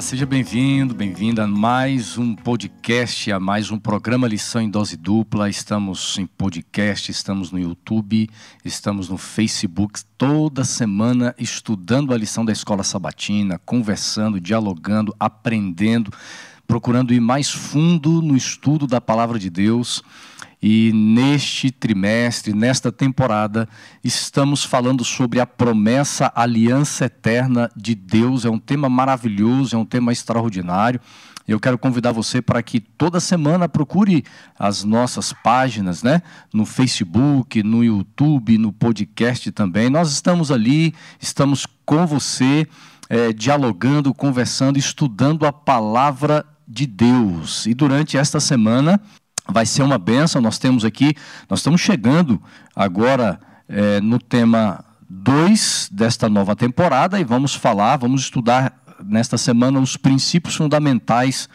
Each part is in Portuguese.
Seja bem-vindo, bem-vinda a mais um podcast, a mais um programa Lição em Dose Dupla. Estamos em podcast, estamos no YouTube, estamos no Facebook, toda semana estudando a lição da escola sabatina, conversando, dialogando, aprendendo, procurando ir mais fundo no estudo da palavra de Deus. E neste trimestre, nesta temporada, estamos falando sobre a promessa aliança eterna de Deus. É um tema maravilhoso, é um tema extraordinário. Eu quero convidar você para que toda semana procure as nossas páginas, né? No Facebook, no YouTube, no podcast também. Nós estamos ali, estamos com você, é, dialogando, conversando, estudando a palavra de Deus. E durante esta semana vai ser uma benção. Nós temos aqui, nós estamos chegando agora é, no tema 2 desta nova temporada e vamos falar, vamos estudar nesta semana os princípios fundamentais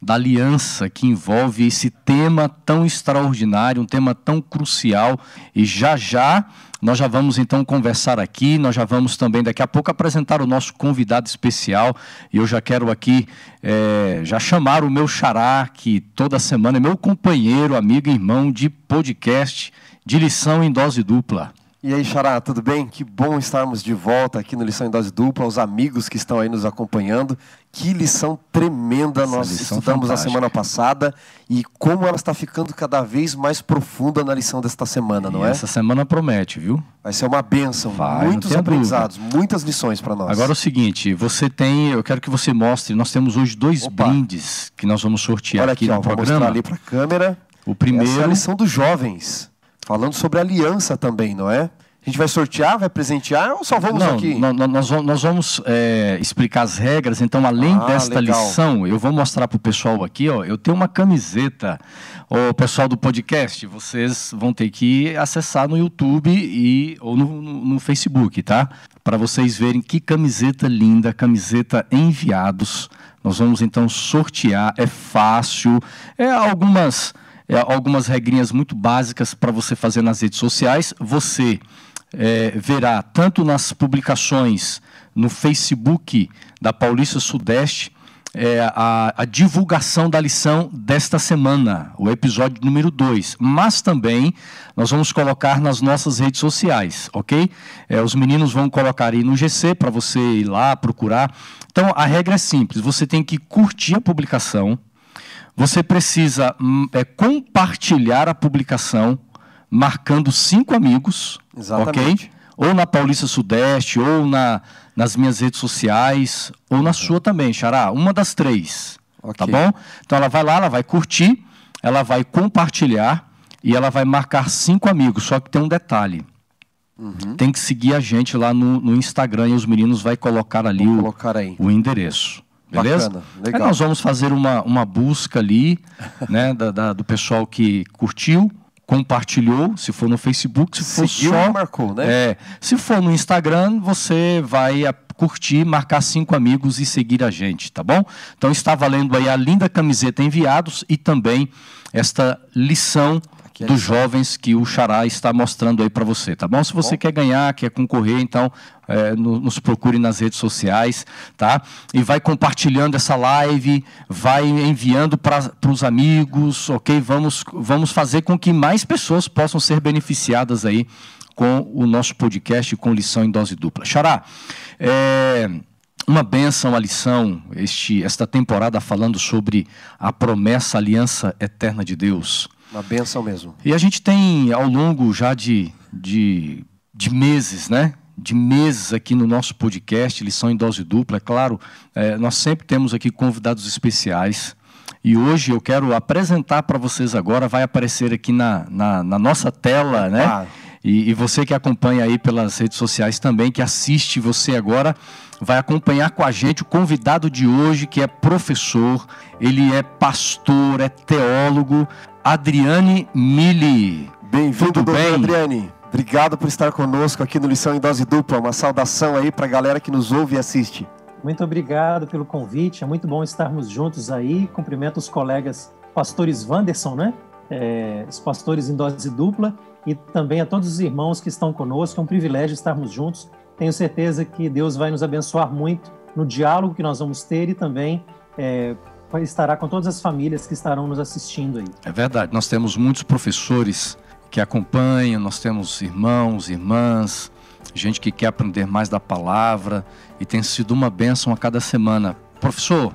da aliança que envolve esse tema tão extraordinário, um tema tão crucial. E já já nós já vamos então conversar aqui, nós já vamos também daqui a pouco apresentar o nosso convidado especial. E eu já quero aqui é, já chamar o meu xará, que toda semana é meu companheiro, amigo e irmão de podcast, de lição em dose dupla. E aí, Xará, tudo bem? Que bom estarmos de volta aqui no Lição em Dose Dupla, os amigos que estão aí nos acompanhando. Que lição tremenda Essa nós lição estudamos fantástica. na semana passada e como ela está ficando cada vez mais profunda na lição desta semana, não e é? Essa semana promete, viu? Vai ser uma benção, Vai, muitos aprendizados, dúvida. muitas lições para nós. Agora é o seguinte, você tem, eu quero que você mostre, nós temos hoje dois Opa. brindes que nós vamos sortear Olha aqui, aqui no ó, programa. Vou mostrar ali para a câmera. O primeiro Essa é a lição dos jovens. Falando sobre aliança também, não é? A gente vai sortear, vai presentear ou só vamos Não, aqui? Não, nós, nós vamos é, explicar as regras. Então, além ah, desta legal. lição, eu vou mostrar para o pessoal aqui. Ó, eu tenho uma camiseta. O pessoal do podcast, vocês vão ter que acessar no YouTube e, ou no, no, no Facebook, tá? Para vocês verem que camiseta linda, camiseta enviados. Nós vamos então sortear. É fácil. É algumas, é, algumas regrinhas muito básicas para você fazer nas redes sociais. Você é, verá tanto nas publicações no Facebook da Paulista Sudeste é, a, a, divulgação da lição desta semana, o episódio número 2. Mas também nós vamos colocar nas nossas redes sociais, ok? É, os meninos vão colocar aí no GC para você ir lá procurar. Então a regra é simples: você tem que curtir a publicação, você precisa hum, é, compartilhar a publicação marcando cinco amigos, Exatamente. ok? Ou na Paulista Sudeste, ou na, nas minhas redes sociais, ou na sua também, Xará. Uma das três, tá okay. tá bom? Então ela vai lá, ela vai curtir, ela vai compartilhar e ela vai marcar cinco amigos. Só que tem um detalhe. Uhum. Tem que seguir a gente lá no, no Instagram e os meninos vai colocar ali o, colocar o endereço. Beleza? Bacana, legal. Aí nós vamos fazer uma, uma busca ali, né, da, da, do pessoal que curtiu, compartilhou, se for no Facebook, se for Seguiu, só marcou, né? É, se for no Instagram, você vai curtir, marcar cinco amigos e seguir a gente, tá bom? Então está valendo aí a linda camiseta enviados e também esta lição dos jovens que o Xará está mostrando aí para você, tá bom? Se você bom. quer ganhar, quer concorrer, então é, no, nos procure nas redes sociais, tá? E vai compartilhando essa live, vai enviando para os amigos, ok? Vamos, vamos fazer com que mais pessoas possam ser beneficiadas aí com o nosso podcast com lição em dose dupla. Xará, é uma benção a lição, este, esta temporada falando sobre a promessa, a aliança eterna de Deus. Uma benção mesmo. E a gente tem, ao longo já de, de, de meses, né? De meses aqui no nosso podcast, Lição em Dose Dupla, é claro, é, nós sempre temos aqui convidados especiais. E hoje eu quero apresentar para vocês agora, vai aparecer aqui na, na, na nossa tela, né? Ah. E, e, você que acompanha aí pelas redes sociais também, que assiste você agora, vai acompanhar com a gente o convidado de hoje, que é professor, ele é pastor, é teólogo, Adriane Mili. Bem-vindo, bem? Adriane. Obrigado por estar conosco aqui no Lição em Dose Dupla. Uma saudação aí para a galera que nos ouve e assiste. Muito obrigado pelo convite. É muito bom estarmos juntos aí. Cumprimento os colegas pastores Wanderson, né? É, os pastores em dose dupla e também a todos os irmãos que estão conosco. É um privilégio estarmos juntos. Tenho certeza que Deus vai nos abençoar muito no diálogo que nós vamos ter e também é, estará com todas as famílias que estarão nos assistindo aí. É verdade, nós temos muitos professores que acompanham, nós temos irmãos, irmãs, gente que quer aprender mais da palavra e tem sido uma bênção a cada semana. Professor,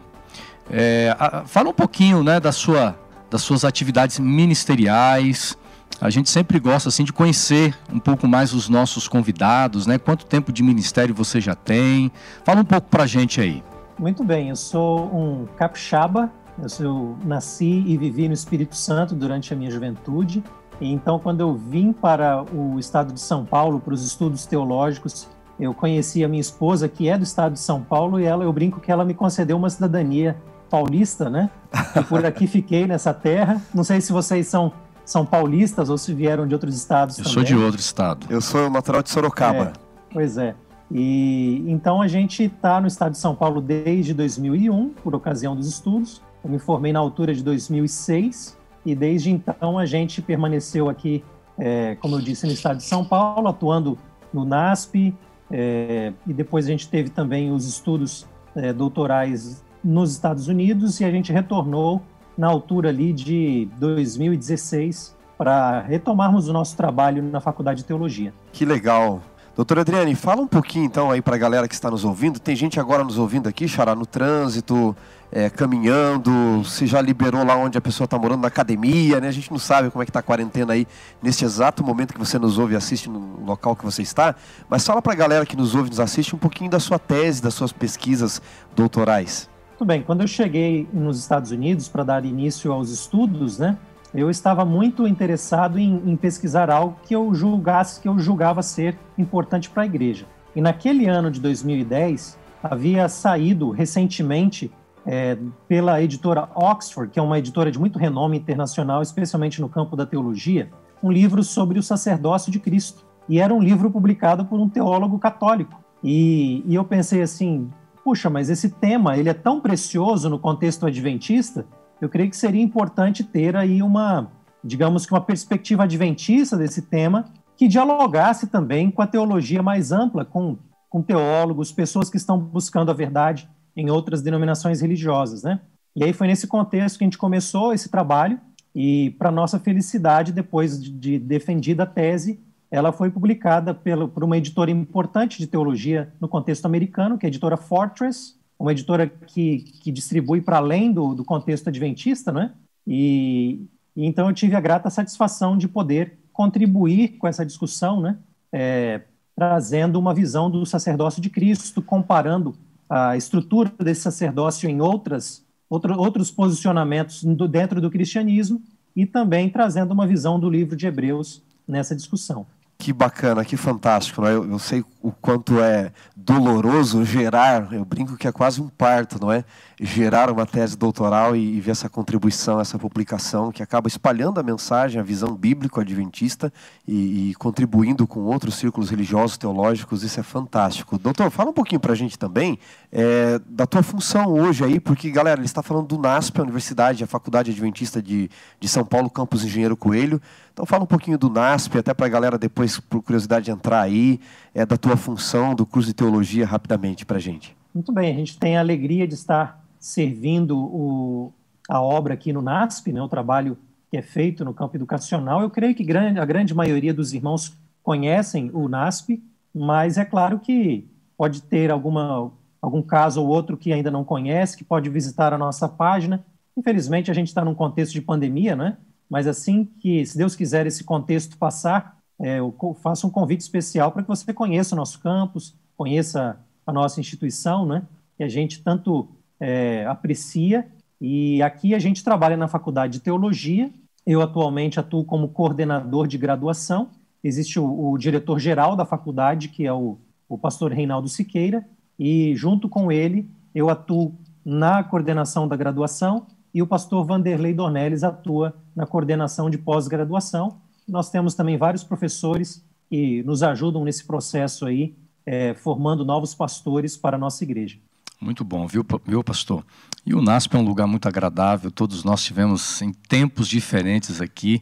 é, fala um pouquinho né, da sua, das suas atividades ministeriais. A gente sempre gosta assim de conhecer um pouco mais os nossos convidados, né? Quanto tempo de ministério você já tem? Fala um pouco para a gente aí. Muito bem, eu sou um capixaba. Eu, eu nasci e vivi no Espírito Santo durante a minha juventude. E então, quando eu vim para o estado de São Paulo para os estudos teológicos, eu conheci a minha esposa, que é do estado de São Paulo, e ela, eu brinco que ela me concedeu uma cidadania paulista, né? E por aqui fiquei nessa terra. Não sei se vocês são são paulistas ou se vieram de outros estados Eu também. sou de outro estado. Eu sou natural de Sorocaba. É, pois é. E então a gente está no estado de São Paulo desde 2001, por ocasião dos estudos. Eu me formei na altura de 2006 e desde então a gente permaneceu aqui, é, como eu disse, no estado de São Paulo, atuando no NASP, é, e depois a gente teve também os estudos é, doutorais nos Estados Unidos e a gente retornou na altura ali de 2016 para retomarmos o nosso trabalho na Faculdade de Teologia. Que legal. Doutora Adriane, fala um pouquinho então aí para a galera que está nos ouvindo. Tem gente agora nos ouvindo aqui, Xará, no trânsito, é, caminhando, se já liberou lá onde a pessoa está morando, na academia, né? A gente não sabe como é que está a quarentena aí neste exato momento que você nos ouve e assiste no local que você está. Mas fala para a galera que nos ouve e nos assiste um pouquinho da sua tese, das suas pesquisas doutorais. Muito bem, quando eu cheguei nos Estados Unidos para dar início aos estudos, né? eu estava muito interessado em, em, pesquisar algo que eu julgasse, que eu julgava ser importante para a igreja. E naquele ano de 2010, havia saído recentemente é, pela editora Oxford, que é uma editora de muito renome internacional, especialmente no campo da teologia, um livro sobre o sacerdócio de Cristo. E era um livro publicado por um teólogo católico. E, e eu pensei assim, puxa, mas esse tema ele é tão precioso no contexto adventista eu creio que seria importante ter aí uma, digamos que uma perspectiva adventista desse tema que dialogasse também com a teologia mais ampla, com, com teólogos, pessoas que estão buscando a verdade em outras denominações religiosas, né? E aí foi nesse contexto que a gente começou esse trabalho e, para nossa felicidade, depois de, de defendida a tese, ela foi publicada pelo, por uma editora importante de teologia no contexto americano, que é a editora Fortress, uma editora que, que distribui para além do, do contexto adventista, né? E, e, então eu tive a grata satisfação de poder contribuir com essa discussão, né? É, trazendo uma visão do sacerdócio de Cristo, comparando a estrutura desse sacerdócio em outras, outro, outros posicionamentos do, dentro do cristianismo e também trazendo uma visão do livro de Hebreus nessa discussão. Que bacana, que fantástico. Né? Eu, eu, sei o quanto é doloroso gerar, eu brinco que é quase um parto, não é? Gerar uma tese doutoral e, e ver essa contribuição, essa publicação que acaba espalhando a mensagem, a visão bíblico-adventista e, e, contribuindo com outros círculos religiosos, teológicos. Isso é fantástico. Doutor, fala um pouquinho para a gente também é, da tua função hoje aí, porque, galera, ele está falando do NASP, a Universidade, a Faculdade Adventista de, de São Paulo, campus Engenheiro Coelho. Então fala um pouquinho do NASP, até para a galera depois, por curiosidade, entrar aí, é, da tua função, do curso de teologia, rapidamente para a gente. Muito bem, a gente tem a alegria de estar servindo o, a obra aqui no NASP, né, o trabalho que é feito no campo educacional. Eu creio que grande, a grande maioria dos irmãos conhecem o NASP, mas é claro que pode ter alguma, algum caso ou outro que ainda não conhece, que pode visitar a nossa página. Infelizmente, a gente está num contexto de pandemia, né? mas assim que, se Deus quiser, esse contexto passar, é, eu faço um convite especial para que você conheça o nosso campus, conheça a nossa instituição, né? que a gente tanto é, aprecia. E aqui a gente trabalha na Faculdade de Teologia. Eu atualmente atuo como coordenador de graduação. Existe o, o diretor-geral da faculdade, que é o, o pastor Reinaldo Siqueira, e junto com ele eu atuo na coordenação da graduação e o pastor Vanderlei Dornelles atua na coordenação de pós-graduação. Nós temos também vários professores que nos ajudam nesse processo aí, é, formando novos pastores para a nossa igreja. Muito bom, viu, viu, pastor? E o NASP é um lugar muito agradável, todos nós tivemos em tempos diferentes aqui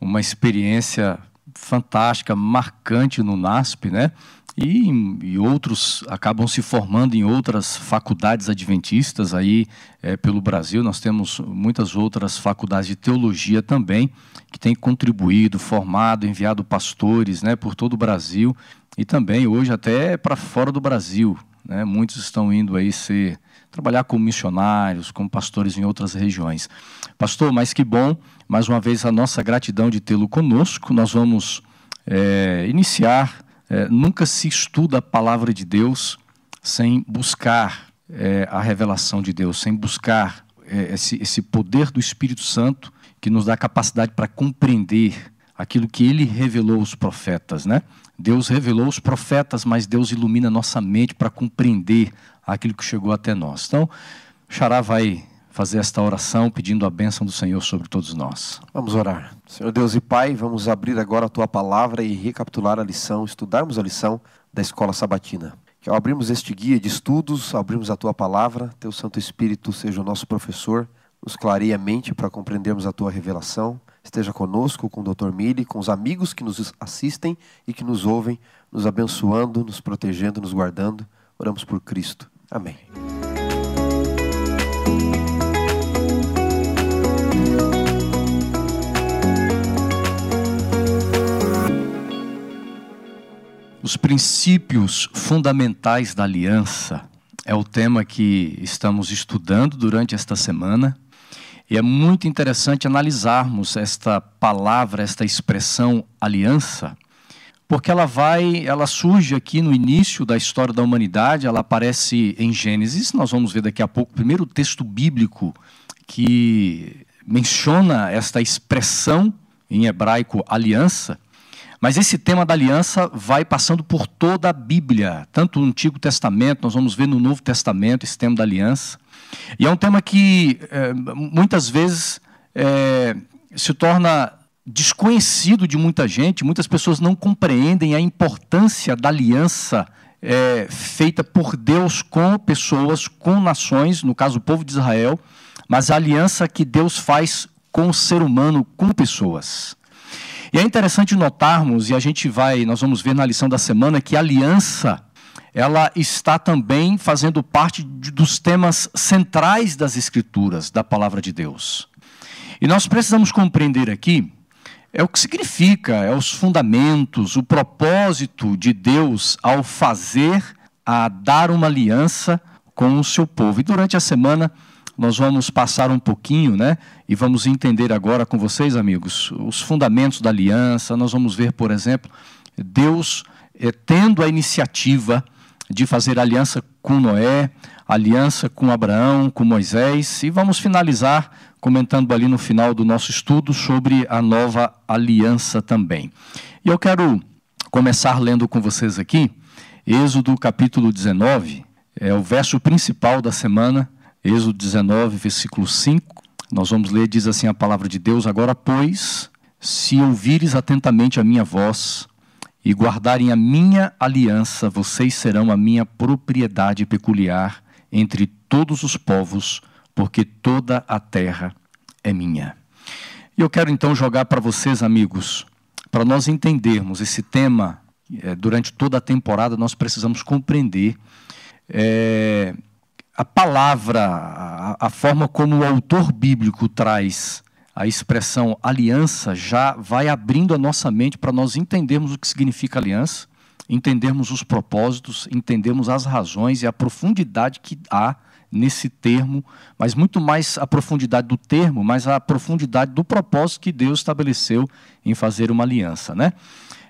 uma experiência fantástica, marcante no NASP, né? E, e, outros acabam se formando em outras faculdades adventistas aí é, pelo Brasil. Nós temos muitas outras faculdades de teologia também que têm contribuído, formado, enviado pastores né, por todo o Brasil e também hoje até para fora do Brasil. Né? Muitos estão indo aí ser trabalhar como missionários, como pastores em outras regiões. Pastor, mas que bom, mais uma vez a nossa gratidão de tê-lo conosco. Nós vamos é, iniciar é, nunca se estuda a palavra de Deus sem buscar é, a revelação de Deus, sem buscar é, esse, esse poder do Espírito Santo que nos dá capacidade para compreender aquilo que ele revelou aos profetas, né? Deus revelou os profetas, mas Deus ilumina nossa mente para compreender aquilo que chegou até nós. Então, Xará vai fazer esta oração pedindo a bênção do Senhor sobre todos nós. Vamos orar. Senhor Deus e Pai, vamos abrir agora a tua palavra e recapitular a lição, estudarmos a lição da escola sabatina. Que ao abrirmos este guia de estudos, abrimos a tua palavra, teu Santo Espírito seja o nosso professor, nos clareie a mente para compreendermos a tua revelação. Esteja conosco, com o Dr. Mili, com os amigos que nos assistem e que nos ouvem, nos abençoando, nos protegendo, nos guardando. Oramos por Cristo. Amém. Os princípios fundamentais da aliança é o tema que estamos estudando durante esta semana. E é muito interessante analisarmos esta palavra, esta expressão aliança, porque ela vai, ela surge aqui no início da história da humanidade, ela aparece em Gênesis, nós vamos ver daqui a pouco o primeiro texto bíblico que menciona esta expressão em hebraico aliança. Mas esse tema da aliança vai passando por toda a Bíblia, tanto no Antigo Testamento, nós vamos ver no Novo Testamento esse tema da aliança. E é um tema que é, muitas vezes é, se torna desconhecido de muita gente, muitas pessoas não compreendem a importância da aliança é, feita por Deus com pessoas, com nações, no caso o povo de Israel, mas a aliança que Deus faz com o ser humano, com pessoas. E é interessante notarmos, e a gente vai, nós vamos ver na lição da semana, que a aliança, ela está também fazendo parte de, dos temas centrais das Escrituras, da palavra de Deus. E nós precisamos compreender aqui é o que significa, é os fundamentos, o propósito de Deus ao fazer, a dar uma aliança com o seu povo. E durante a semana nós vamos passar um pouquinho, né? E vamos entender agora com vocês, amigos, os fundamentos da aliança. Nós vamos ver, por exemplo, Deus é, tendo a iniciativa de fazer aliança com Noé, aliança com Abraão, com Moisés, e vamos finalizar comentando ali no final do nosso estudo sobre a nova aliança também. E eu quero começar lendo com vocês aqui, Êxodo capítulo 19, é o verso principal da semana Êxodo 19, versículo 5, nós vamos ler, diz assim a palavra de Deus: Agora, pois, se ouvires atentamente a minha voz e guardarem a minha aliança, vocês serão a minha propriedade peculiar entre todos os povos, porque toda a terra é minha. E eu quero então jogar para vocês, amigos, para nós entendermos esse tema é, durante toda a temporada, nós precisamos compreender. É, a palavra, a, a forma como o autor bíblico traz a expressão aliança já vai abrindo a nossa mente para nós entendermos o que significa aliança, entendermos os propósitos, entendermos as razões e a profundidade que há nesse termo, mas muito mais a profundidade do termo, mas a profundidade do propósito que Deus estabeleceu em fazer uma aliança, né?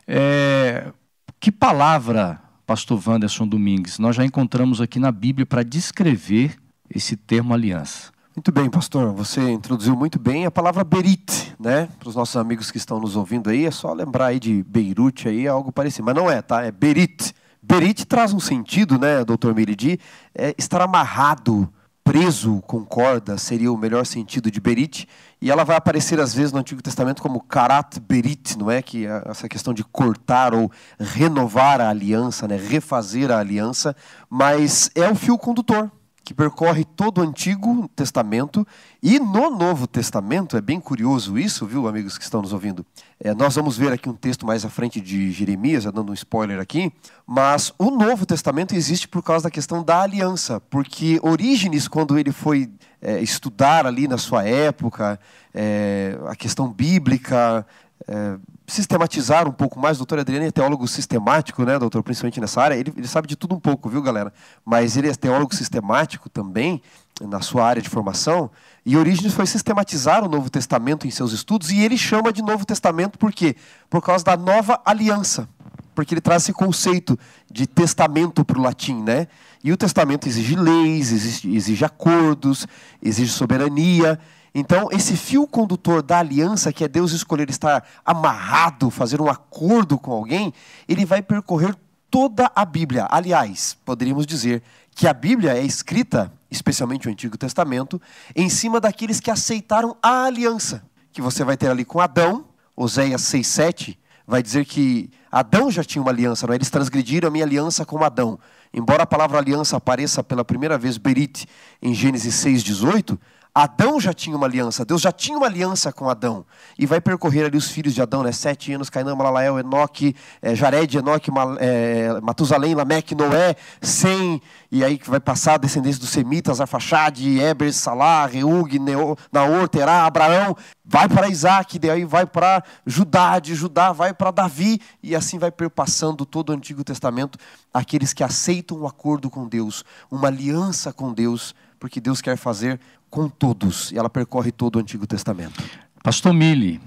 É, que palavra pastor Wanderson Domingues, nós já encontramos aqui na Bíblia para descrever esse termo aliança. Muito bem, pastor. Você introduziu muito bem a palavra Berit, né? Para os nossos amigos que estão nos ouvindo aí, é só lembrar aí de Beirute aí, é algo parecido. Mas não é, tá? É Berit. Berit traz um sentido, né, doutor Milidi? É estar amarrado, preso com corda, seria o melhor sentido de Berit. E ela vai aparecer às vezes no Antigo Testamento como karat berit, não é? Que é essa questão de cortar ou renovar a aliança, né? refazer a aliança, mas é o fio condutor. Que percorre todo o Antigo Testamento e no Novo Testamento, é bem curioso isso, viu, amigos que estão nos ouvindo? É, nós vamos ver aqui um texto mais à frente de Jeremias, dando um spoiler aqui, mas o Novo Testamento existe por causa da questão da aliança, porque Orígenes, quando ele foi é, estudar ali na sua época, é, a questão bíblica, é, sistematizar um pouco mais. O doutor Adriano é teólogo sistemático, né, doutor? Principalmente nessa área. Ele, ele sabe de tudo um pouco, viu, galera? Mas ele é teólogo sistemático também, na sua área de formação. E Orígenes foi sistematizar o Novo Testamento em seus estudos. E ele chama de Novo Testamento por quê? Por causa da nova aliança. Porque ele traz esse conceito de testamento para o latim, né? E o testamento exige leis, exige, exige acordos, exige soberania. Então, esse fio condutor da aliança, que é Deus escolher estar amarrado, fazer um acordo com alguém, ele vai percorrer toda a Bíblia. Aliás, poderíamos dizer que a Bíblia é escrita, especialmente o Antigo Testamento, em cima daqueles que aceitaram a aliança, que você vai ter ali com Adão, Oséias 6:7 vai dizer que Adão já tinha uma aliança, não é? eles transgrediram a minha aliança com Adão. Embora a palavra aliança apareça pela primeira vez Berit em Gênesis 6:18, Adão já tinha uma aliança, Deus já tinha uma aliança com Adão. E vai percorrer ali os filhos de Adão, né? Sete anos, Cainã, Malalael, Enoque, é, Jared, Enoque, Mal, é, Matusalém, Lameque, Noé, Sem, e aí vai passar a descendência dos Semitas, Arfaxade, Eber, Salá, Reug, Neo, Naor, Terá, Abraão, vai para Isaac, daí vai para Judá, de Judá vai para Davi, e assim vai perpassando todo o Antigo Testamento, aqueles que aceitam um acordo com Deus, uma aliança com Deus, porque Deus quer fazer com todos, e ela percorre todo o Antigo Testamento. Pastor Mille,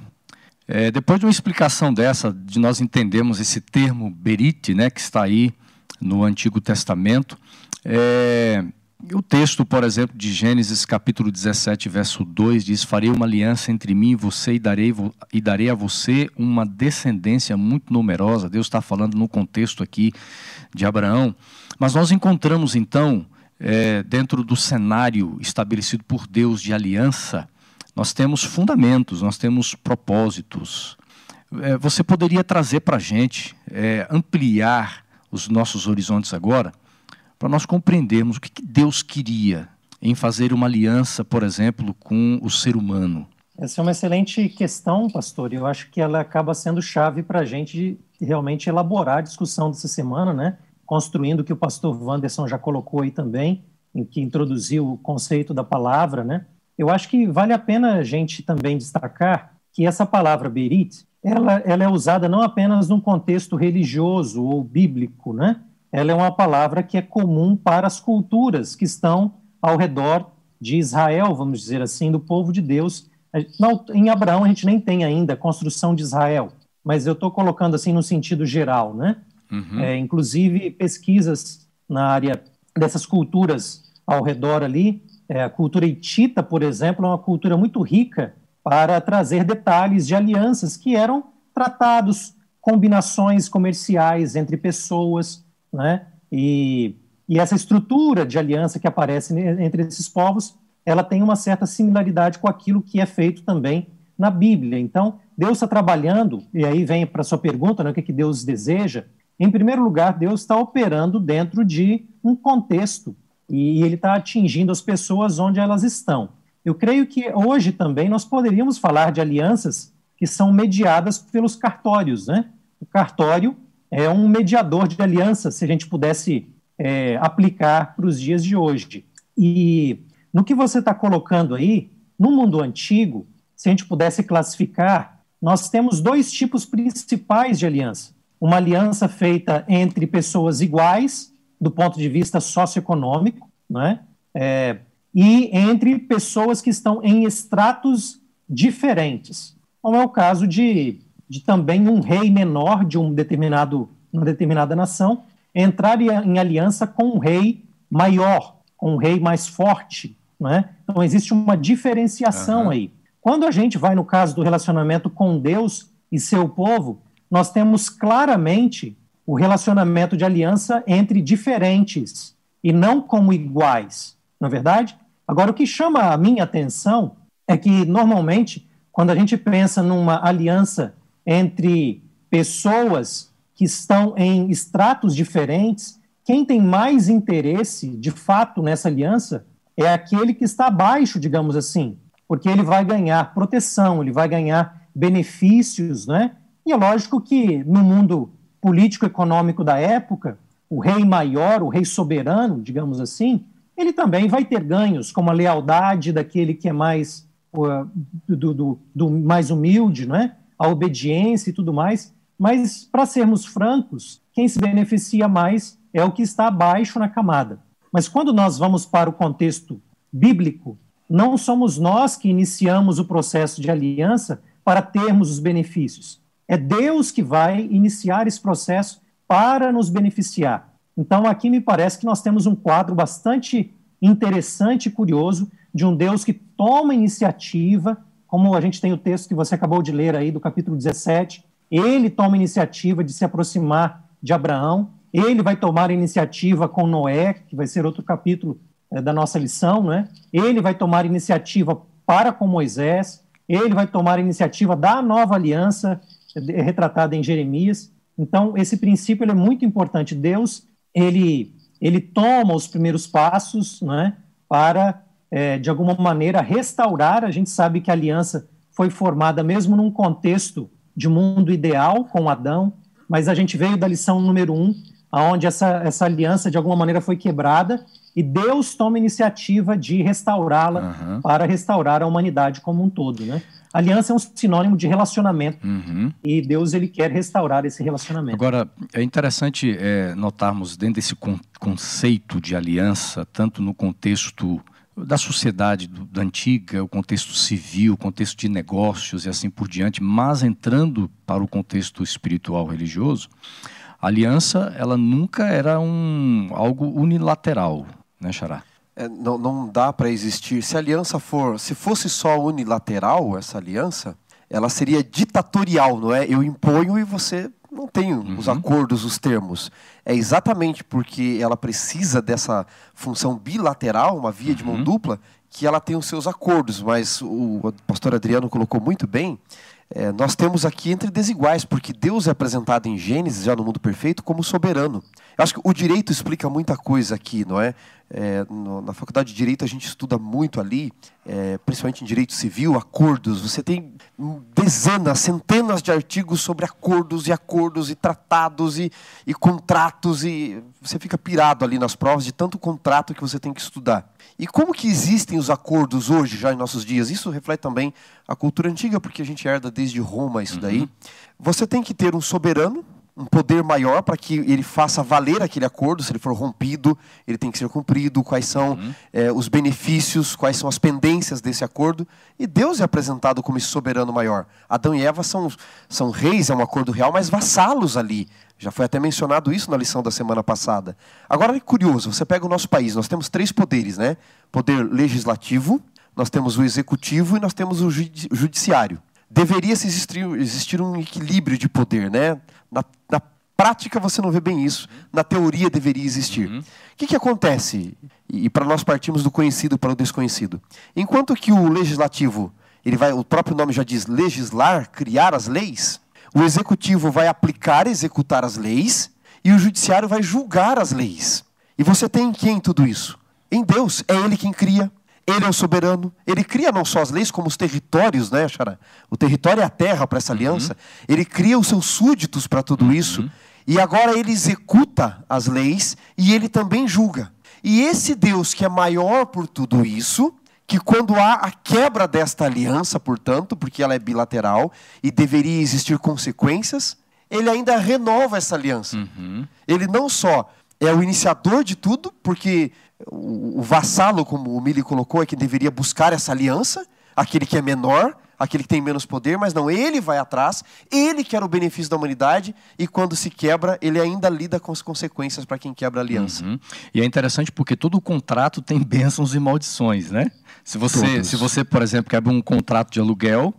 é, depois de uma explicação dessa, de nós entendermos esse termo berite, né, que está aí no Antigo Testamento, é, o texto, por exemplo, de Gênesis capítulo 17, verso 2, diz, farei uma aliança entre mim e você e darei, e darei a você uma descendência muito numerosa. Deus está falando no contexto aqui de Abraão. Mas nós encontramos, então, é, dentro do cenário estabelecido por Deus de aliança, nós temos fundamentos, nós temos propósitos. É, você poderia trazer para a gente, é, ampliar os nossos horizontes agora, para nós compreendermos o que, que Deus queria em fazer uma aliança, por exemplo, com o ser humano? Essa é uma excelente questão, pastor, eu acho que ela acaba sendo chave para a gente realmente elaborar a discussão dessa semana, né? Construindo o que o pastor Wanderson já colocou aí também, em que introduziu o conceito da palavra, né? Eu acho que vale a pena a gente também destacar que essa palavra berit, ela, ela é usada não apenas num contexto religioso ou bíblico, né? Ela é uma palavra que é comum para as culturas que estão ao redor de Israel, vamos dizer assim, do povo de Deus. Em Abraão a gente nem tem ainda a construção de Israel, mas eu estou colocando assim no sentido geral, né? Uhum. É, inclusive, pesquisas na área dessas culturas ao redor ali. É, a cultura hitita, por exemplo, é uma cultura muito rica para trazer detalhes de alianças que eram tratados, combinações comerciais entre pessoas, né? E, e essa estrutura de aliança que aparece entre esses povos, ela tem uma certa similaridade com aquilo que é feito também na Bíblia. Então, Deus está trabalhando, e aí vem para a sua pergunta, né, o que, que Deus deseja, em primeiro lugar, Deus está operando dentro de um contexto e ele está atingindo as pessoas onde elas estão. Eu creio que hoje também nós poderíamos falar de alianças que são mediadas pelos cartórios. Né? O cartório é um mediador de alianças, se a gente pudesse é, aplicar para os dias de hoje. E no que você está colocando aí, no mundo antigo, se a gente pudesse classificar, nós temos dois tipos principais de aliança uma aliança feita entre pessoas iguais, do ponto de vista socioeconômico, né? É, e entre pessoas que estão em estratos diferentes, como é o caso de, de também um rei menor de um determinado, uma determinada nação entrar em aliança com um rei maior, com um rei mais forte. Né? Então, existe uma diferenciação uhum. aí. Quando a gente vai no caso do relacionamento com Deus e seu povo, nós temos claramente o relacionamento de aliança entre diferentes e não como iguais, não é verdade? Agora, o que chama a minha atenção é que, normalmente, quando a gente pensa numa aliança entre pessoas que estão em estratos diferentes, quem tem mais interesse, de fato, nessa aliança é aquele que está abaixo, digamos assim, porque ele vai ganhar proteção, ele vai ganhar benefícios, né? E é lógico que no mundo político-econômico da época, o rei maior, o rei soberano, digamos assim, ele também vai ter ganhos, como a lealdade daquele que é mais do, do, do, mais humilde, né? a obediência e tudo mais. Mas, para sermos francos, quem se beneficia mais é o que está abaixo na camada. Mas quando nós vamos para o contexto bíblico, não somos nós que iniciamos o processo de aliança para termos os benefícios. É Deus que vai iniciar esse processo para nos beneficiar. Então, aqui me parece que nós temos um quadro bastante interessante e curioso de um Deus que toma iniciativa, como a gente tem o texto que você acabou de ler aí do capítulo 17, ele toma iniciativa de se aproximar de Abraão, ele vai tomar iniciativa com Noé, que vai ser outro capítulo é, da nossa lição, né? Ele vai tomar iniciativa para com Moisés, ele vai tomar iniciativa da nova aliança é, retratada em Jeremias. Então, esse princípio é muito importante. Deus, ele, ele toma os primeiros passos né, para, é, de alguma maneira, restaurar. A gente sabe que a aliança foi formada mesmo num contexto de mundo ideal com Adão, mas a gente veio da lição número um, onde essa, essa aliança de alguma maneira foi quebrada e Deus toma iniciativa de restaurá-la uhum. para restaurar a humanidade como um todo, né? Aliança é um sinônimo de relacionamento uhum. e Deus ele quer restaurar esse relacionamento. Agora é interessante é, notarmos dentro desse con conceito de aliança, tanto no contexto da sociedade do, da antiga, o contexto civil, o contexto de negócios e assim por diante, mas entrando para o contexto espiritual religioso, a aliança, ela nunca era um, algo unilateral, né, Xará? É, não, não dá para existir. Se a aliança for, se fosse só unilateral, essa aliança, ela seria ditatorial, não é? Eu imponho e você não tem uhum. os acordos, os termos. É exatamente porque ela precisa dessa função bilateral, uma via uhum. de mão uhum. dupla, que ela tem os seus acordos. Mas o pastor Adriano colocou muito bem é, nós temos aqui entre desiguais, porque Deus é apresentado em Gênesis, já no mundo perfeito, como soberano. Eu acho que o direito explica muita coisa aqui, não é? É no, na faculdade de Direito a gente estuda muito ali, é, principalmente em Direito Civil, acordos. Você tem dezenas, centenas de artigos sobre acordos e acordos e tratados e, e contratos e você fica pirado ali nas provas de tanto contrato que você tem que estudar. E como que existem os acordos hoje, já em nossos dias? Isso reflete também a cultura antiga, porque a gente herda desde Roma isso daí. Uhum. Você tem que ter um soberano, um poder maior para que ele faça valer aquele acordo. Se ele for rompido, ele tem que ser cumprido. Quais são uhum. é, os benefícios, quais são as pendências desse acordo. E Deus é apresentado como esse soberano maior. Adão e Eva são, são reis, é um acordo real, mas vassalos ali. Já foi até mencionado isso na lição da semana passada. Agora é curioso, você pega o nosso país, nós temos três poderes, né? Poder legislativo, nós temos o executivo e nós temos o judiciário. Deveria -se existir, existir um equilíbrio de poder, né? Na, na, prática você não vê bem isso, na teoria deveria existir. Uhum. O que, que acontece? E, e para nós partimos do conhecido para o desconhecido. Enquanto que o legislativo, ele vai, o próprio nome já diz legislar, criar as leis, o executivo vai aplicar, executar as leis, e o judiciário vai julgar as leis. E você tem em quem tudo isso? Em Deus. É Ele quem cria. Ele é o soberano. Ele cria não só as leis, como os territórios, né, Xará? O território é a terra para essa uhum. aliança. Uhum. Ele cria os seus súditos para tudo uhum. isso. E agora ele executa as leis e ele também julga. E esse Deus que é maior por tudo isso, que quando há a quebra desta aliança, portanto, porque ela é bilateral e deveria existir consequências, ele ainda renova essa aliança. Uhum. Ele não só é o iniciador de tudo, porque o, o vassalo, como o Mili colocou, é que deveria buscar essa aliança, aquele que é menor, aquele que tem menos poder, mas não, ele vai atrás, ele quer o benefício da humanidade e quando se quebra, ele ainda lida com as consequências para quem quebra a aliança. Uhum. E é interessante porque todo contrato tem bênçãos e maldições, né? Se você, se você, por exemplo, quebra um contrato de aluguel,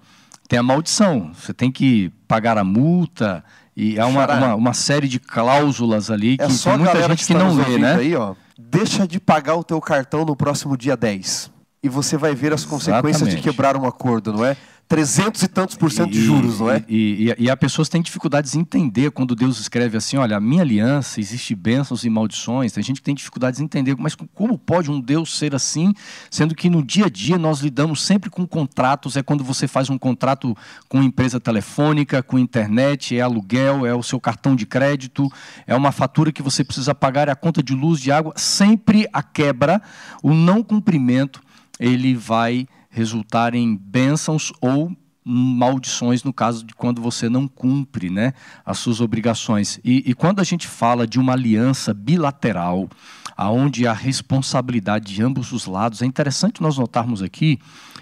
tem a maldição. Você tem que pagar a multa e há uma, uma, uma, série de cláusulas ali é que é tem muita gente que, que não lê, né? Aí, ó, deixa de pagar o teu cartão no próximo dia 10 e você vai ver as consequências Exatamente. de quebrar um acordo, não é? 300 e tantos por cento de juros, não é? E, e, e as pessoas têm dificuldades em entender quando Deus escreve assim: olha, a minha aliança, existe bênçãos e maldições. Tem gente que tem dificuldades em entender, mas como pode um Deus ser assim, sendo que no dia a dia nós lidamos sempre com contratos? É quando você faz um contrato com empresa telefônica, com internet, é aluguel, é o seu cartão de crédito, é uma fatura que você precisa pagar, é a conta de luz, de água. Sempre a quebra, o não cumprimento, ele vai resultar em bênçãos ou maldições no caso de quando você não cumpre né, as suas obrigações. E, e quando a gente fala de uma aliança bilateral, aonde a responsabilidade de ambos os lados, é interessante nós notarmos aqui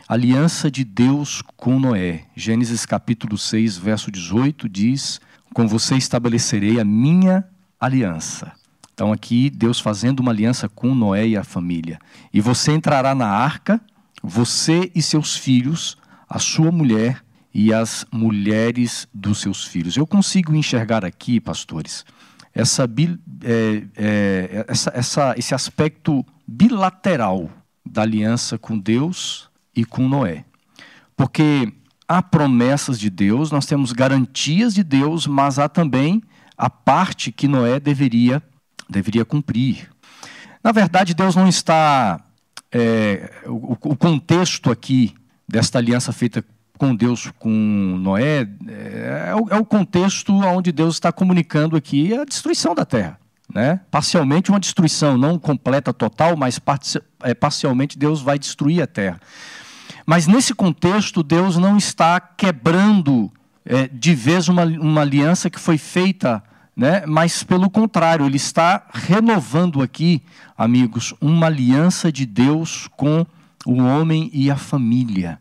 aliança de Deus com Noé. Gênesis capítulo 6, verso 18 diz: Com você estabelecerei a minha aliança. Então aqui Deus fazendo uma aliança com Noé e a família. E você entrará na arca você e seus filhos, a sua mulher e as mulheres dos seus filhos. Eu consigo enxergar aqui, pastores, essa, é, é, essa, essa, esse aspecto bilateral da aliança com Deus e com Noé. Porque há promessas de Deus, nós temos garantias de Deus, mas há também a parte que Noé deveria, deveria cumprir. Na verdade, Deus não está é, o, o, contexto aqui desta aliança feita com Deus, com Noé, é, é, o, é o contexto onde Deus está comunicando aqui a destruição da terra. Né? Parcialmente uma destruição, não completa, total, mas é, parcialmente Deus vai destruir a terra. Mas nesse contexto, Deus não está quebrando é, de vez uma, uma aliança que foi feita né? mas pelo contrário, ele está renovando aqui, amigos, uma aliança de Deus com o homem e a família.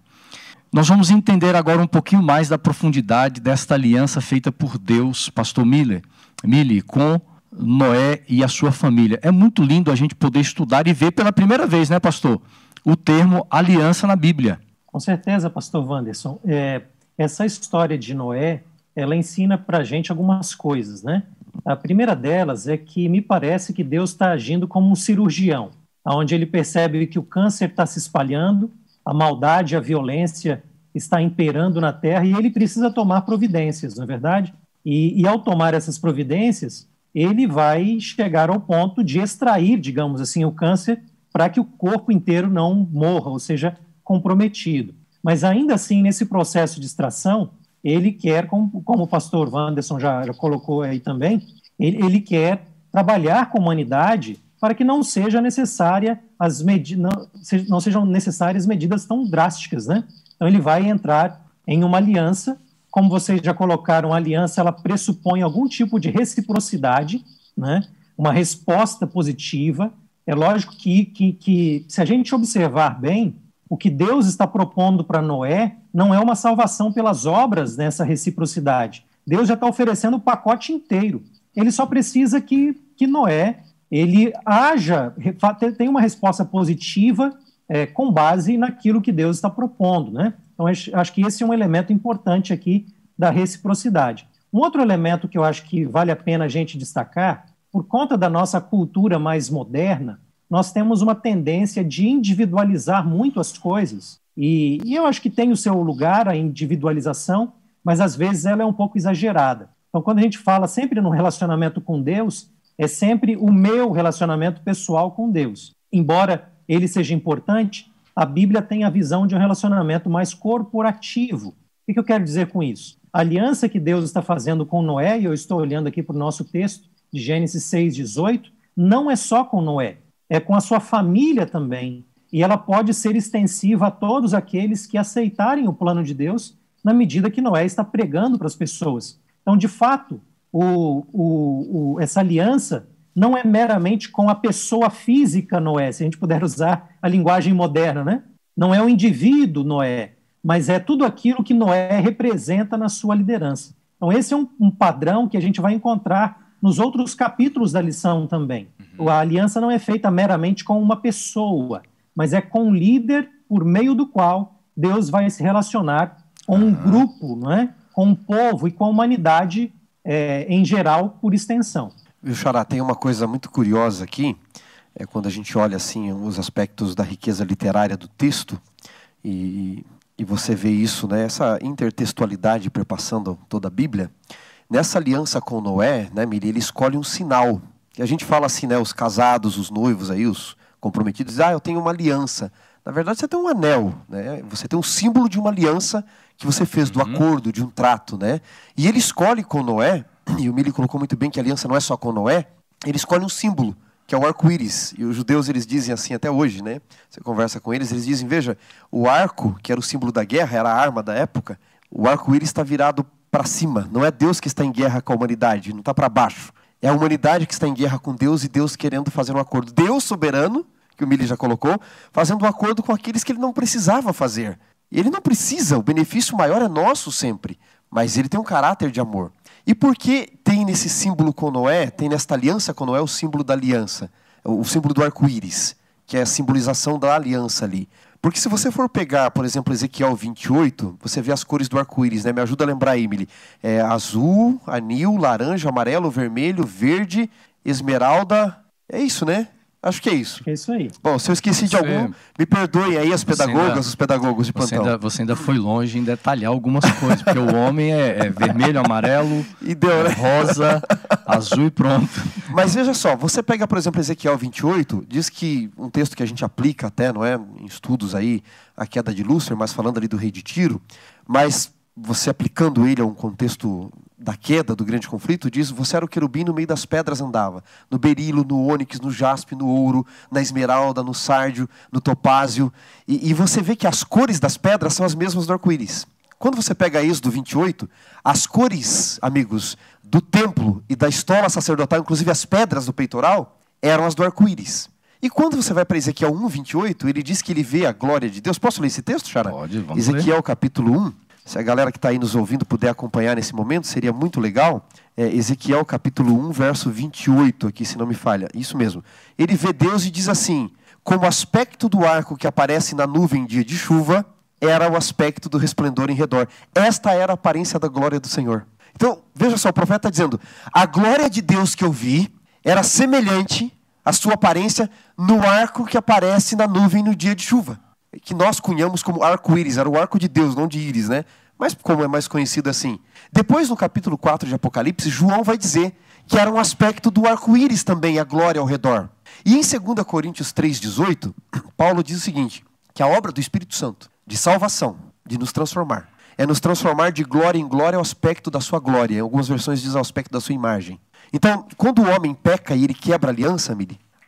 Nós vamos entender agora um pouquinho mais da profundidade desta aliança feita por Deus, pastor Miller, Mille, com Noé e a sua família. É muito lindo a gente poder estudar e ver pela primeira vez, né, pastor, o termo aliança na Bíblia. Com certeza, pastor Wanderson. É, essa história de Noé ela ensina para a gente algumas coisas, né? A primeira delas é que me parece que Deus está agindo como um cirurgião, onde ele percebe que o câncer está se espalhando, a maldade, a violência está imperando na Terra e ele precisa tomar providências, não é verdade? E, e ao tomar essas providências, ele vai chegar ao ponto de extrair, digamos assim, o câncer para que o corpo inteiro não morra, ou seja, comprometido. Mas ainda assim, nesse processo de extração, ele quer, como, como o pastor Wanderson já, já colocou aí também, ele, ele, quer trabalhar com a humanidade para que não seja necessária as medidas, não, não sejam necessárias medidas tão drásticas, né? Então ele vai entrar em uma aliança, como vocês já colocaram, a aliança ela pressupõe algum tipo de reciprocidade, né? Uma resposta positiva. É lógico que, que, que se a gente observar bem, o que Deus está propondo para Noé não é uma salvação pelas obras nessa reciprocidade. Deus já está oferecendo o pacote inteiro. Ele só precisa que, que Noé ele haja, tenha uma resposta positiva é, com base naquilo que Deus está propondo. Né? Então, acho que esse é um elemento importante aqui da reciprocidade. Um outro elemento que eu acho que vale a pena a gente destacar, por conta da nossa cultura mais moderna, nós temos uma tendência de individualizar muito as coisas. E, e, eu acho que tem o seu lugar a individualização, mas às vezes ela é um pouco exagerada. Então, quando a gente fala sempre no relacionamento com Deus, é sempre o meu relacionamento pessoal com Deus. Embora ele seja importante, a Bíblia tem a visão de um relacionamento mais corporativo. O que eu quero dizer com isso? A aliança que Deus está fazendo com Noé, e eu estou olhando aqui para o nosso texto de Gênesis 6,18, não é só com Noé é com a sua família também. E ela pode ser extensiva a todos aqueles que aceitarem o plano de Deus na medida que Noé está pregando para as pessoas. Então, de fato, o, o, o, essa aliança não é meramente com a pessoa física Noé, se a gente puder usar a linguagem moderna, né? Não é o indivíduo Noé, mas é tudo aquilo que Noé representa na sua liderança. Então, esse é um, um padrão que a gente vai encontrar nos outros capítulos da lição também. Uhum. A aliança não é feita meramente com uma pessoa, mas é com um líder por meio do qual Deus vai se relacionar com um grupo, não é? com um povo e com a humanidade é, em geral, por extensão. Viu, Xará, tem uma coisa muito curiosa aqui, é quando a gente olha assim os aspectos da riqueza literária do texto, e e você vê isso, né, essa intertextualidade perpassando toda a Bíblia, nessa aliança com Noé, né, Miri, ele escolhe um sinal. E a gente fala assim, né, os casados, os noivos aí, os comprometidos, ah, eu tenho uma aliança. Na verdade, você tem um anel, né? Você tem um símbolo de uma aliança que você fez do uhum. acordo, de um trato, né? E ele escolhe com Noé, e o Mili colocou muito bem que a aliança não é só com Noé, ele escolhe um símbolo, que é o arco-íris. E os judeus eles dizem assim até hoje, né? Você conversa com eles, eles dizem, veja, o arco, que era o símbolo da guerra, era a arma da época, o arco-íris está virado para cima. Não é Deus que está em guerra com a humanidade, não está para baixo. É a humanidade que está em guerra com Deus e Deus querendo fazer um acordo. Deus soberano, que o Mili já colocou, fazendo um acordo com aqueles que ele não precisava fazer. Ele não precisa, o benefício maior é nosso sempre, mas ele tem um caráter de amor. E por que tem nesse símbolo com Noé, tem nesta aliança com Noé o símbolo da aliança, o símbolo do arco-íris, que é a simbolização da aliança ali? Porque se você for pegar, por exemplo, Ezequiel 28, você vê as cores do arco-íris, né? Me ajuda a lembrar, Emily. É azul, anil, laranja, amarelo, vermelho, verde, esmeralda. É isso, né? Acho que é isso. Acho que é isso aí. Bom, se eu esqueci de algum, me perdoem aí as pedagogas, ainda, os pedagogos de plantão. Você ainda, você ainda foi longe em detalhar algumas coisas, porque o homem é, é vermelho, amarelo, e deu, né? rosa, azul e pronto. Mas veja só, você pega, por exemplo, Ezequiel 28, diz que um texto que a gente aplica até, não é, em estudos aí, a queda de Lúcifer, mas falando ali do rei de Tiro, mas você aplicando ele a um contexto da queda, do grande conflito, diz: Você era o querubim no meio das pedras andava, no berilo, no ônix, no jaspe, no ouro, na esmeralda, no sárdio, no topázio. E, e você vê que as cores das pedras são as mesmas do arco-íris. Quando você pega Êxodo 28, as cores, amigos, do templo e da estola sacerdotal, inclusive as pedras do peitoral, eram as do arco-íris. E quando você vai para Ezequiel 1, 28, ele diz que ele vê a glória de Deus. Posso ler esse texto, Xará? Pode, vamos Ezequiel ler. capítulo 1, se a galera que está aí nos ouvindo puder acompanhar nesse momento, seria muito legal. É Ezequiel capítulo 1, verso 28, aqui, se não me falha. Isso mesmo. Ele vê Deus e diz assim: Como o aspecto do arco que aparece na nuvem em dia de chuva, era o aspecto do resplendor em redor. Esta era a aparência da glória do Senhor. Então, veja só, o profeta está dizendo: a glória de Deus que eu vi era semelhante à sua aparência no arco que aparece na nuvem no dia de chuva que nós cunhamos como arco-íris, era o arco de Deus, não de íris, né? Mas como é mais conhecido assim. Depois, no capítulo 4 de Apocalipse, João vai dizer que era um aspecto do arco-íris também, a glória ao redor. E em 2 Coríntios 3,18, Paulo diz o seguinte: que a obra do Espírito Santo, de salvação, de nos transformar, é nos transformar de glória em glória ao aspecto da sua glória. Em algumas versões diz ao aspecto da sua imagem. Então, quando o homem peca e ele quebra a aliança,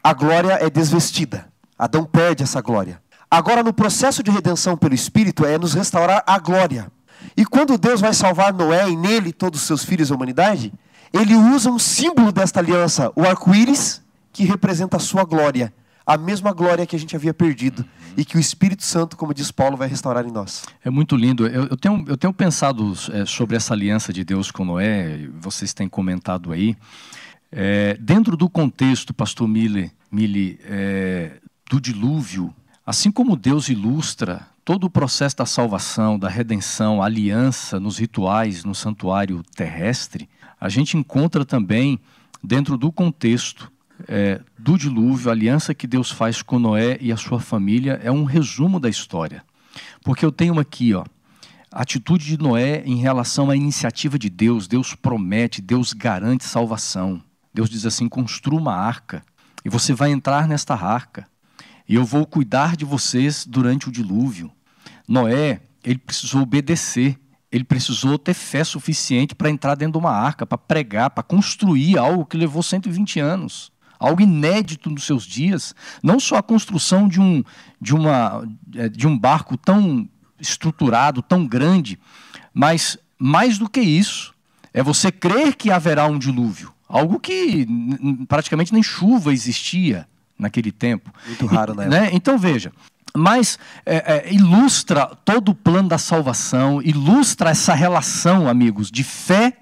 a glória é desvestida. Adão perde essa glória. Agora, no processo de redenção pelo Espírito, é nos restaurar a glória. E quando Deus vai salvar Noé e nele todos os seus filhos da humanidade, ele usa um símbolo desta aliança, o arco-íris, que representa a sua glória. A mesma glória que a gente havia perdido e que o Espírito Santo, como diz Paulo, vai restaurar em nós. É muito lindo. Eu, eu tenho, eu tenho pensado é, sobre essa aliança de Deus com Noé, vocês têm comentado aí. É, dentro do contexto, pastor Mille, Mille é, do dilúvio, Assim como Deus ilustra todo o processo da salvação, da redenção, aliança nos rituais no santuário terrestre, a gente encontra também, dentro do contexto é, do dilúvio, a aliança que Deus faz com Noé e a sua família, é um resumo da história. Porque eu tenho aqui, ó, a atitude de Noé em relação à iniciativa de Deus. Deus promete, Deus garante salvação. Deus diz assim: construa uma arca e você vai entrar nesta arca e eu vou cuidar de vocês durante o dilúvio. Noé, ele precisou obedecer, ele precisou ter fé suficiente para entrar dentro de uma arca, para pregar, para construir algo que levou 120 anos. Algo inédito nos seus dias, não só a construção de um, de uma, é, de um barco tão estruturado, tão grande, mas mais do que isso, é você crer que haverá um dilúvio, algo que praticamente nem chuva existia naquele tempo. Muito raro, né? né? Então veja, mas é, é, ilustra todo o plano da salvação, ilustra essa relação, amigos, de fé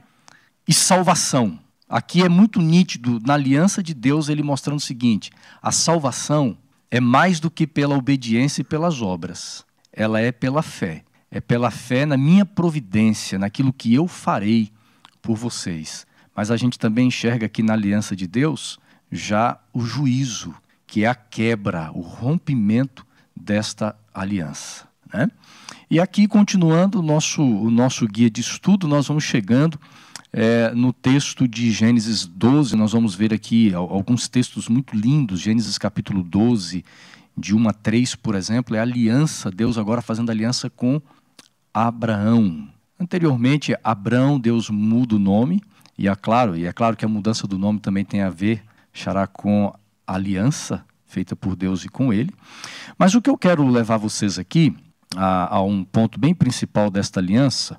e salvação. Aqui é muito nítido, na aliança de Deus, ele mostrando o seguinte: a salvação é mais do que pela obediência e pelas obras, ela é pela fé. É pela fé na minha providência, naquilo que eu farei por vocês. Mas a gente também enxerga aqui na aliança de Deus já o juízo, que é a quebra, o rompimento desta aliança. Né? E aqui, continuando o nosso, o nosso guia de estudo, nós vamos chegando é, no texto de Gênesis 12, nós vamos ver aqui alguns textos muito lindos, Gênesis capítulo 12, de 1 a 3, por exemplo, é aliança, Deus agora fazendo aliança com Abraão. Anteriormente, Abraão, Deus muda o nome, e é claro, e é claro que a mudança do nome também tem a ver, xará, com aliança feita por Deus e com ele. Mas o que eu quero levar vocês aqui a, a um ponto bem principal desta aliança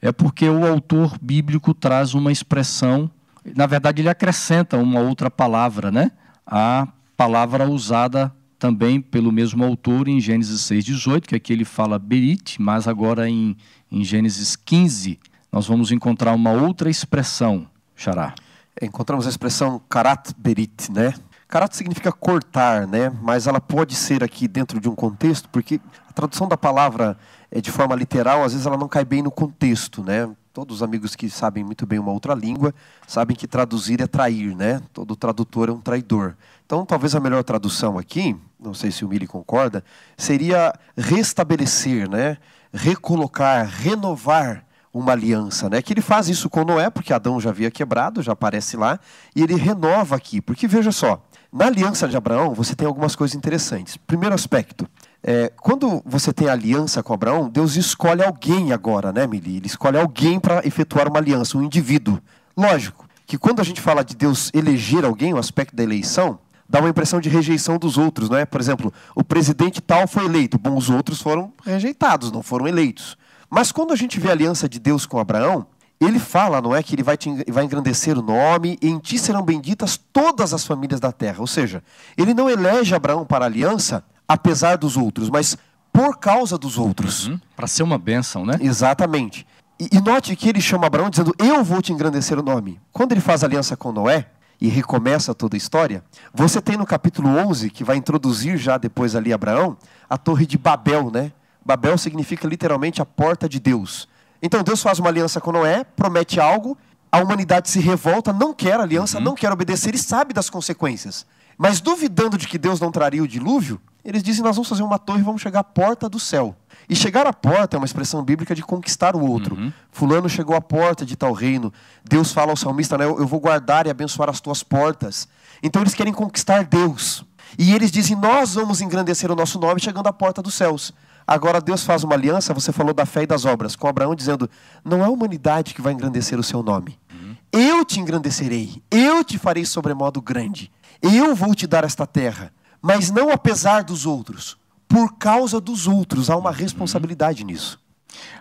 é porque o autor bíblico traz uma expressão, na verdade ele acrescenta uma outra palavra, né? A palavra usada também pelo mesmo autor em Gênesis 6,18, que aqui ele fala berit, mas agora em, em Gênesis 15 nós vamos encontrar uma outra expressão, Xará. Encontramos a expressão karat berit, né? Karat significa cortar, né? Mas ela pode ser aqui dentro de um contexto, porque a tradução da palavra é de forma literal, às vezes ela não cai bem no contexto, né? Todos os amigos que sabem muito bem uma outra língua sabem que traduzir é trair, né? Todo tradutor é um traidor. Então, talvez a melhor tradução aqui, não sei se o Mili concorda, seria restabelecer, né? recolocar, renovar uma aliança, né? Que ele faz isso com Noé, porque Adão já havia quebrado, já aparece lá, e ele renova aqui, porque veja só, na aliança de Abraão você tem algumas coisas interessantes. Primeiro aspecto, é, quando você tem aliança com Abraão, Deus escolhe alguém agora, né, Mili? Ele escolhe alguém para efetuar uma aliança, um indivíduo. Lógico que quando a gente fala de Deus eleger alguém, o aspecto da eleição, dá uma impressão de rejeição dos outros, não é? Por exemplo, o presidente tal foi eleito, bom, os outros foram rejeitados, não foram eleitos. Mas quando a gente vê a aliança de Deus com Abraão, ele fala, não é, que ele vai, te, vai engrandecer o nome, e em ti serão benditas todas as famílias da terra. Ou seja, ele não elege Abraão para a aliança, apesar dos outros, mas por causa dos outros. Uhum, para ser uma bênção, né? Exatamente. E, e note que ele chama Abraão dizendo: Eu vou te engrandecer o nome. Quando ele faz aliança com Noé, e recomeça toda a história, você tem no capítulo 11, que vai introduzir já depois ali Abraão, a torre de Babel, né? Babel significa literalmente a porta de Deus. Então Deus faz uma aliança com Noé, promete algo, a humanidade se revolta, não quer aliança, uhum. não quer obedecer e sabe das consequências. Mas duvidando de que Deus não traria o dilúvio, eles dizem: Nós vamos fazer uma torre e vamos chegar à porta do céu. E chegar à porta é uma expressão bíblica de conquistar o outro. Uhum. Fulano chegou à porta de tal reino. Deus fala ao salmista: né, Eu vou guardar e abençoar as tuas portas. Então eles querem conquistar Deus. E eles dizem: Nós vamos engrandecer o nosso nome chegando à porta dos céus. Agora Deus faz uma aliança, você falou da fé e das obras, com Abraão dizendo: Não é a humanidade que vai engrandecer o seu nome. Uhum. Eu te engrandecerei, eu te farei sobremodo grande. Eu vou te dar esta terra, mas não apesar dos outros por causa dos outros. Há uma responsabilidade nisso.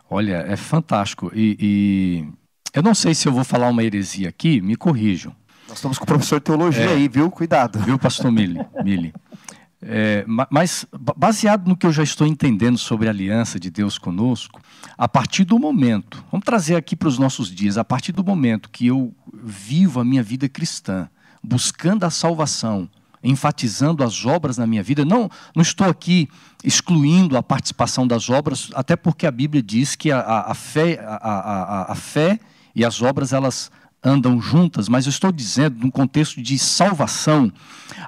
Olha, é fantástico. E, e, eu não sei se eu vou falar uma heresia aqui, me corrijam. Nós estamos com o professor de teologia é, aí, viu? Cuidado. Viu, pastor Mili? Mili. É, mas, baseado no que eu já estou entendendo sobre a aliança de Deus conosco, a partir do momento, vamos trazer aqui para os nossos dias, a partir do momento que eu vivo a minha vida cristã, buscando a salvação, enfatizando as obras na minha vida. Não, não estou aqui excluindo a participação das obras, até porque a Bíblia diz que a, a, a fé, a, a, fé e as obras elas andam juntas, mas eu estou dizendo num contexto de salvação.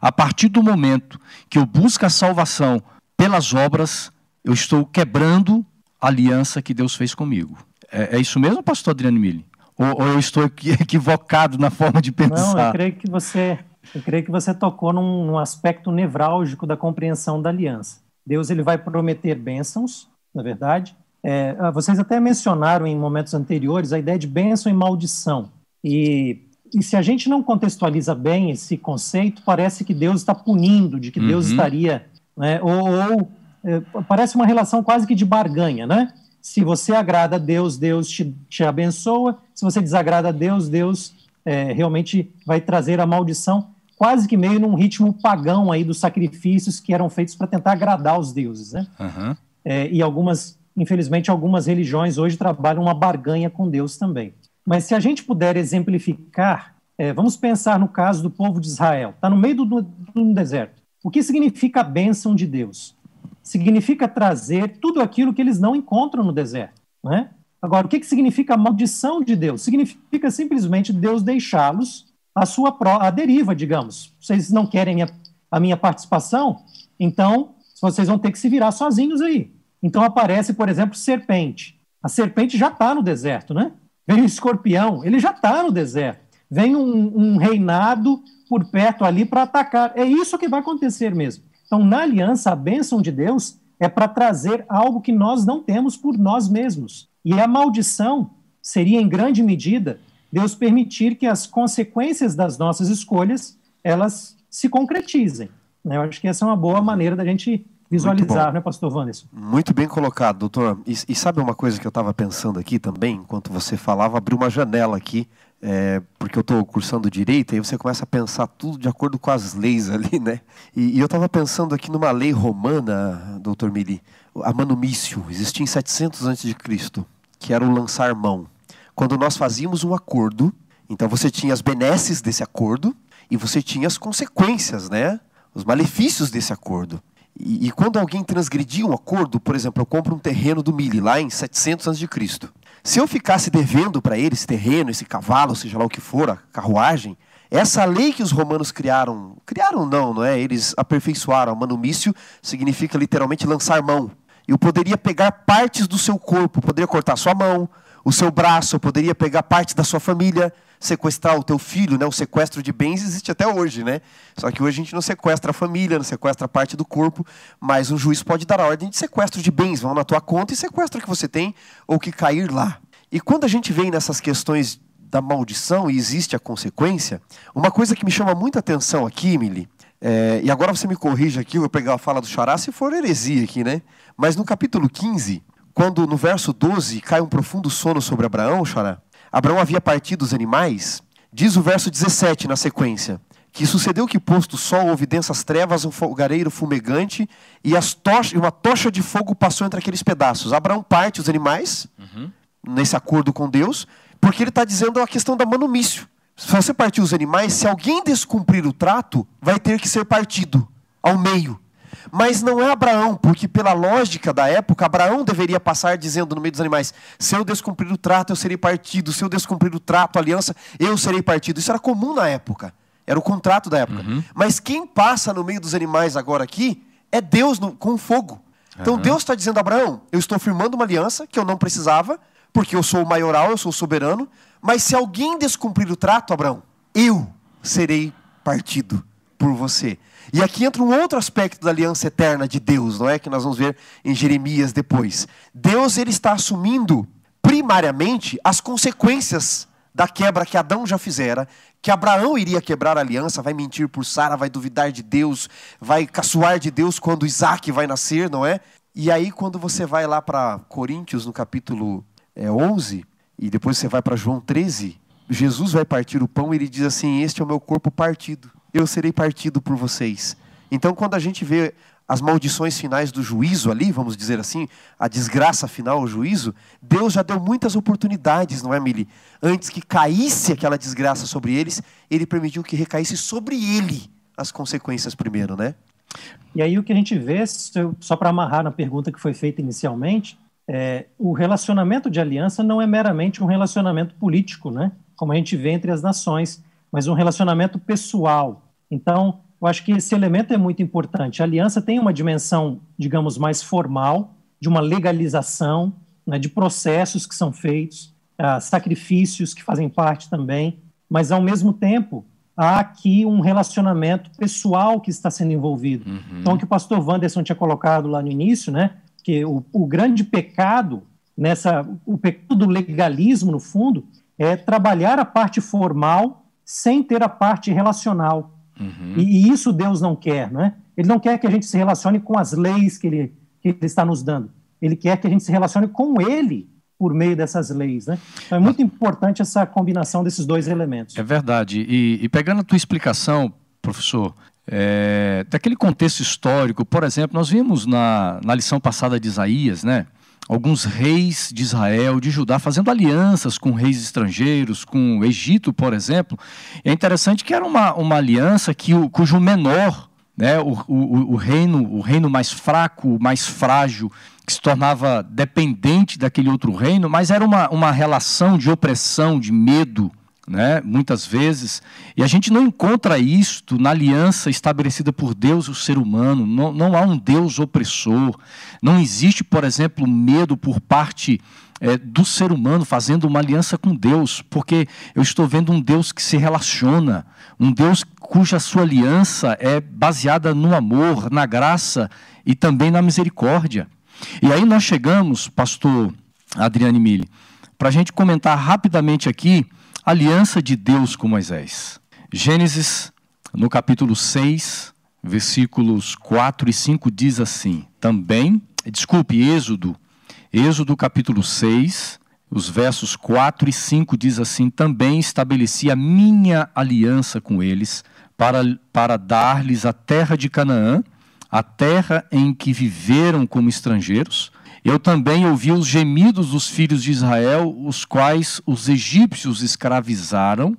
A partir do momento que eu busco a salvação pelas obras, eu estou quebrando a aliança que Deus fez comigo. É, é isso mesmo, pastor Adriano Mille? Ou, ou, eu estou equivocado na forma de pensar? Não, eu creio que você eu creio que você tocou num, num, aspecto nevrálgico da compreensão da aliança. Deus ele vai prometer bênçãos, na verdade. É, ah, vocês até mencionaram em momentos anteriores a ideia de bênção e maldição. E, e, se a gente não contextualiza bem esse conceito, parece que Deus está punindo, de que uhum. Deus estaria. Né, ou, ou é, parece uma relação quase que de barganha, né? Se você agrada a Deus, Deus te, te abençoa. Se você desagrada a Deus, Deus é, realmente vai trazer a maldição quase que meio num ritmo pagão aí dos sacrifícios que eram feitos para tentar agradar os deuses, né? Uhum. É, e algumas, infelizmente, algumas religiões hoje trabalham uma barganha com Deus também. Mas se a gente puder exemplificar, é, vamos pensar no caso do povo de Israel. Está no meio do, do, deserto. O que significa a bênção de Deus? Significa trazer tudo aquilo que eles não encontram no deserto, né? Agora, o que, que significa a maldição de Deus? Significa simplesmente Deus deixá-los a sua a deriva, digamos. Vocês não querem a minha participação, então vocês vão ter que se virar sozinhos aí. Então aparece, por exemplo, serpente. A serpente já está no deserto, né? Vem o escorpião, ele já está no deserto. Vem um, um reinado por perto ali para atacar. É isso que vai acontecer mesmo. Então, na aliança, a bênção de Deus é para trazer algo que nós não temos por nós mesmos. E a maldição seria, em grande medida, Deus permitir que as consequências das nossas escolhas elas se concretizem. Né? Eu acho que essa é uma boa maneira da gente visualizar, né, pastor Wanderson? Muito bem colocado, doutor. E, e sabe uma coisa que eu estava pensando aqui também, enquanto você falava, abriu uma janela aqui, é, porque eu estou cursando direito, aí você começa a pensar tudo de acordo com as leis ali, né? E, e eu estava pensando aqui numa lei romana, doutor Mili, a manumício, existia em 700 a.C., que era o lançar mão. Quando nós fazíamos um acordo, então você tinha as benesses desse acordo e você tinha as consequências, né? Os malefícios desse acordo. E, e, quando alguém transgredia um acordo, por exemplo, eu compro um terreno do Mili lá em 700 a.C. Se eu ficasse devendo para ele esse terreno, esse cavalo, seja lá o que for, a carruagem, essa lei que os romanos criaram, criaram não, não é? Eles aperfeiçoaram. Manumício significa literalmente lançar mão. Eu poderia pegar partes do seu corpo, poderia cortar sua mão, o seu braço, eu poderia pegar parte da sua família, sequestrar o teu filho, né? O sequestro de bens existe até hoje, né? Só que hoje a gente não sequestra a família, não sequestra parte do corpo, mas um juiz pode dar a ordem de sequestro de bens, vão na tua conta e sequestra o que você tem ou que cair lá. E quando a gente vem nessas questões da maldição e existe a consequência, uma coisa que me chama muita atenção aqui, Emily, é, e agora você me corrige aqui, eu vou pegar a fala do Xará se for heresia aqui, né? Mas no capítulo 15, quando no verso 12 cai um profundo sono sobre Abraão, Xará, Abraão havia partido os animais, diz o verso 17 na sequência, que sucedeu que posto o sol houve densas trevas, um fogareiro fumegante e as uma tocha de fogo passou entre aqueles pedaços. Abraão parte os animais, uhum. nesse acordo com Deus, porque ele está dizendo a questão da manumício. Se você partir os animais, se alguém descumprir o trato, vai ter que ser partido ao meio. Mas não é Abraão, porque pela lógica da época, Abraão deveria passar dizendo no meio dos animais: se eu descumprir o trato, eu serei partido, se eu descumprir o trato, a aliança, eu serei partido. Isso era comum na época, era o contrato da época. Uhum. Mas quem passa no meio dos animais agora aqui é Deus no, com fogo. Então uhum. Deus está dizendo a Abraão: eu estou firmando uma aliança que eu não precisava, porque eu sou o maioral, eu sou o soberano, mas se alguém descumprir o trato, Abraão, eu serei partido por você. E aqui entra um outro aspecto da aliança eterna de Deus, não é? Que nós vamos ver em Jeremias depois. Deus ele está assumindo primariamente as consequências da quebra que Adão já fizera, que Abraão iria quebrar a aliança, vai mentir por Sara, vai duvidar de Deus, vai caçoar de Deus quando Isaac vai nascer, não é? E aí quando você vai lá para Coríntios no capítulo é, 11 e depois você vai para João 13, Jesus vai partir o pão e ele diz assim: "Este é o meu corpo partido" eu serei partido por vocês. Então, quando a gente vê as maldições finais do juízo ali, vamos dizer assim, a desgraça final, o juízo, Deus já deu muitas oportunidades, não é, Mili? Antes que caísse aquela desgraça sobre eles, ele permitiu que recaísse sobre ele as consequências primeiro, né? E aí o que a gente vê, só para amarrar na pergunta que foi feita inicialmente, é, o relacionamento de aliança não é meramente um relacionamento político, né? Como a gente vê entre as nações mas um relacionamento pessoal. Então, eu acho que esse elemento é muito importante. A aliança tem uma dimensão, digamos, mais formal, de uma legalização, né, de processos que são feitos, uh, sacrifícios que fazem parte também, mas, ao mesmo tempo, há aqui um relacionamento pessoal que está sendo envolvido. Uhum. Então, o que o pastor Wanderson tinha colocado lá no início, né, que o, o grande pecado, nessa, o pecado do legalismo, no fundo, é trabalhar a parte formal sem ter a parte relacional. Uhum. E, e, isso Deus não quer, não é? Ele não quer que a gente se relacione com as leis que ele, que ele está nos dando. Ele quer que a gente se relacione com Ele por meio dessas leis, né? Então é muito importante essa combinação desses dois elementos. É verdade. E, e pegando a tua explicação, professor, é, daquele contexto histórico, por exemplo, nós vimos na, na lição passada de Isaías, né? Alguns reis de Israel, de Judá, fazendo alianças com reis estrangeiros, com o Egito, por exemplo. É interessante que era uma, uma aliança que o, cujo menor, né, o, o, o, reino, o reino mais fraco, mais frágil, que se tornava dependente daquele outro reino, mas era uma, uma relação de opressão, de medo, né, muitas vezes, e a gente não encontra isto na aliança estabelecida por Deus e o ser humano. Não, não há um Deus opressor. Não existe, por exemplo, medo por parte é, do ser humano fazendo uma aliança com Deus, porque eu estou vendo um Deus que se relaciona, um Deus cuja sua aliança é baseada no amor, na graça e também na misericórdia. E aí nós chegamos, pastor Adriane Mille, para a gente comentar rapidamente aqui aliança de Deus com Moisés. Gênesis, no capítulo 6, versículos 4 e 5, diz assim: também, desculpe, Êxodo, Êxodo capítulo 6, os versos 4 e 5 diz assim: Também estabeleci a minha aliança com eles, para, para dar-lhes a terra de Canaã, a terra em que viveram como estrangeiros. Eu também ouvi os gemidos dos filhos de Israel, os quais os egípcios escravizaram,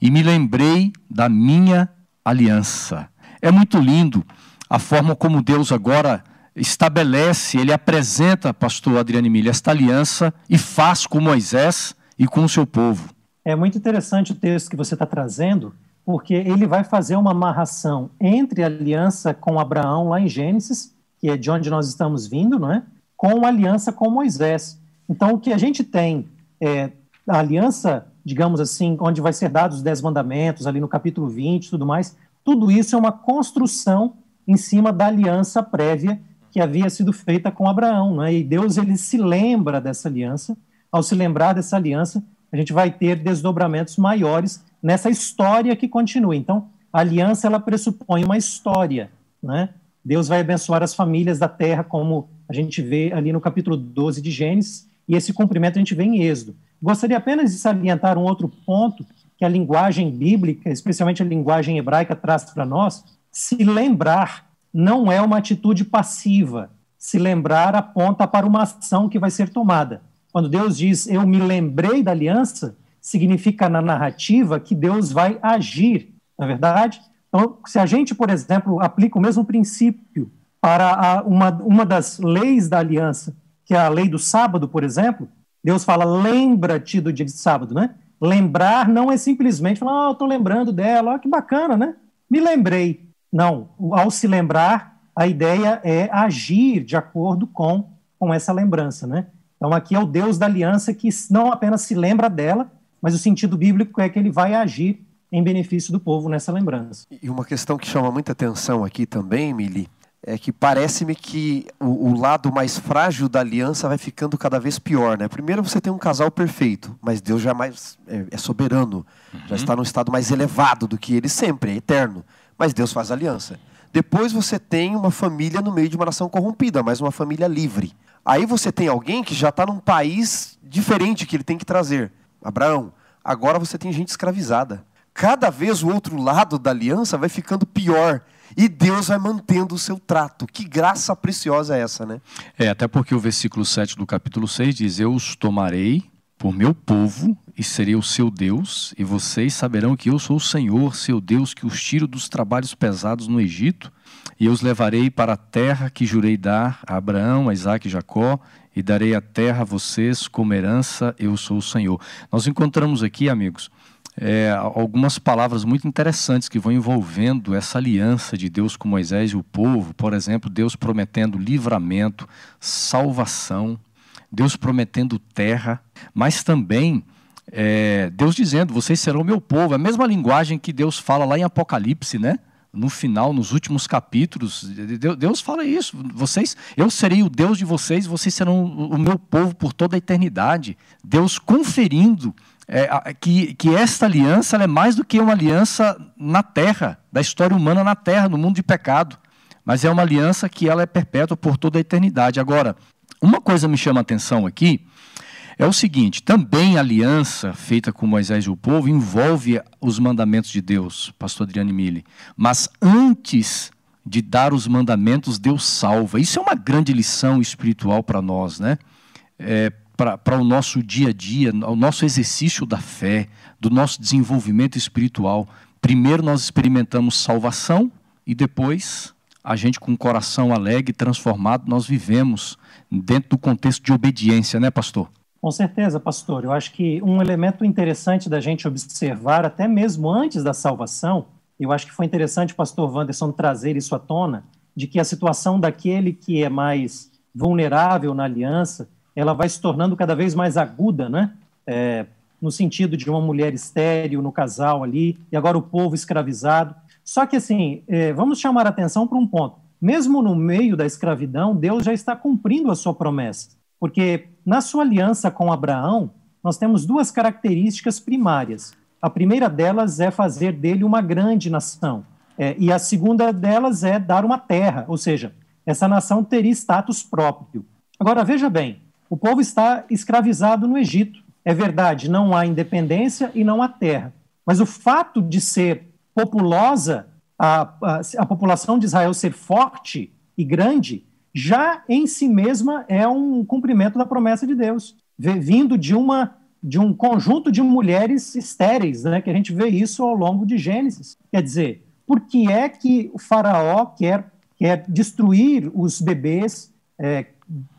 e me lembrei da minha aliança. É muito lindo a forma como Deus agora estabelece, ele apresenta, pastor Adriano Milha, esta aliança e faz com Moisés e com o seu povo. É muito interessante o texto que você está trazendo, porque ele vai fazer uma amarração entre a aliança com Abraão, lá em Gênesis, que é de onde nós estamos vindo, não é? Com a aliança com Moisés. Então, o que a gente tem é a aliança, digamos assim, onde vai ser dados os dez mandamentos, ali no capítulo 20 e tudo mais, tudo isso é uma construção em cima da aliança prévia que havia sido feita com Abraão, né? E Deus ele se lembra dessa aliança. Ao se lembrar dessa aliança, a gente vai ter desdobramentos maiores nessa história que continua. Então, a aliança ela pressupõe uma história, né? Deus vai abençoar as famílias da terra, como a gente vê ali no capítulo 12 de Gênesis, e esse cumprimento a gente vê em Êxodo. Gostaria apenas de salientar um outro ponto que a linguagem bíblica, especialmente a linguagem hebraica, traz para nós. Se lembrar não é uma atitude passiva. Se lembrar aponta para uma ação que vai ser tomada. Quando Deus diz, eu me lembrei da aliança, significa na narrativa que Deus vai agir, na é verdade? Então, se a gente, por exemplo, aplica o mesmo princípio para a, uma, uma das leis da aliança, que é a lei do sábado, por exemplo, Deus fala, lembra-te do dia de sábado, né? Lembrar não é simplesmente falar, ah, eu estou lembrando dela, ah, que bacana, né? Me lembrei. Não, ao se lembrar, a ideia é agir de acordo com, com essa lembrança, né? Então aqui é o Deus da aliança que não apenas se lembra dela, mas o sentido bíblico é que ele vai agir em benefício do povo nessa lembrança. E uma questão que chama muita atenção aqui também, Mili, é que parece-me que o, o, lado mais frágil da aliança vai ficando cada vez pior, né? Primeiro você tem um casal perfeito, mas Deus já é mais é, é soberano, uhum. já está num estado mais elevado do que ele sempre, é eterno mas Deus faz aliança. Depois você tem uma família no meio de uma nação corrompida, mas uma família livre. Aí você tem alguém que já está num país diferente que ele tem que trazer. Abraão, agora você tem gente escravizada. Cada vez o outro lado da aliança vai ficando pior. E Deus vai mantendo o seu trato. Que graça preciosa é essa, né? É, até porque o versículo 7 do capítulo 6 diz: Eu os tomarei por meu povo e serei o seu Deus, e vocês saberão que eu sou o Senhor, seu Deus, que os tiro dos trabalhos pesados no Egito, e eu os levarei para a terra que jurei dar a Abraão, a Isaac e Jacó, e darei a terra a vocês como herança, eu sou o Senhor. Nós encontramos aqui, amigos, é, algumas palavras muito interessantes que vão envolvendo essa aliança de Deus com Moisés e o povo. Por exemplo, Deus prometendo livramento, salvação, Deus prometendo terra, mas também é, Deus dizendo: vocês serão meu povo. É a mesma linguagem que Deus fala lá em Apocalipse, né? No final, nos últimos capítulos, Deus fala isso. Vocês, eu serei o Deus de vocês, vocês serão o meu povo por toda a eternidade. Deus conferindo é, que, que esta aliança é mais do que uma aliança na terra, da história humana na terra, no mundo de pecado. Mas é uma aliança que ela é perpétua por toda a eternidade. Agora, uma coisa me chama a atenção aqui é o seguinte: também a aliança feita com Moisés e o povo envolve os mandamentos de Deus, pastor Adriane Mille. Mas antes de dar os mandamentos, Deus salva. Isso é uma grande lição espiritual para nós, né? É, para o nosso dia a dia, o nosso exercício da fé, do nosso desenvolvimento espiritual. Primeiro nós experimentamos salvação e depois a gente com o coração alegre, transformado, nós vivemos dentro do contexto de obediência, né, pastor? Com certeza, pastor. Eu acho que um elemento interessante da gente observar, até mesmo antes da salvação, eu acho que foi interessante o pastor Wanderson trazer isso à tona, de que a situação daquele que é mais vulnerável na aliança, ela vai se tornando cada vez mais aguda, né? É, no sentido de uma mulher estéril no casal ali, e agora o povo escravizado. Só que, assim, é, vamos chamar a atenção para um ponto. Mesmo no meio da escravidão, Deus já está cumprindo a sua promessa. Porque na sua aliança com Abraão, nós temos duas características primárias. A primeira delas é fazer dele uma grande nação. É, e a segunda delas é dar uma terra, ou seja, essa nação teria status próprio. Agora, veja bem, o povo está escravizado no Egito. É verdade, não há independência e não há terra. Mas o fato de ser populosa, a, a, a população de Israel ser forte e grande, já em si mesma é um cumprimento da promessa de Deus, vindo de uma de um conjunto de mulheres estéreis, né, que a gente vê isso ao longo de Gênesis. Quer dizer, por que é que o faraó quer, quer destruir os bebês é,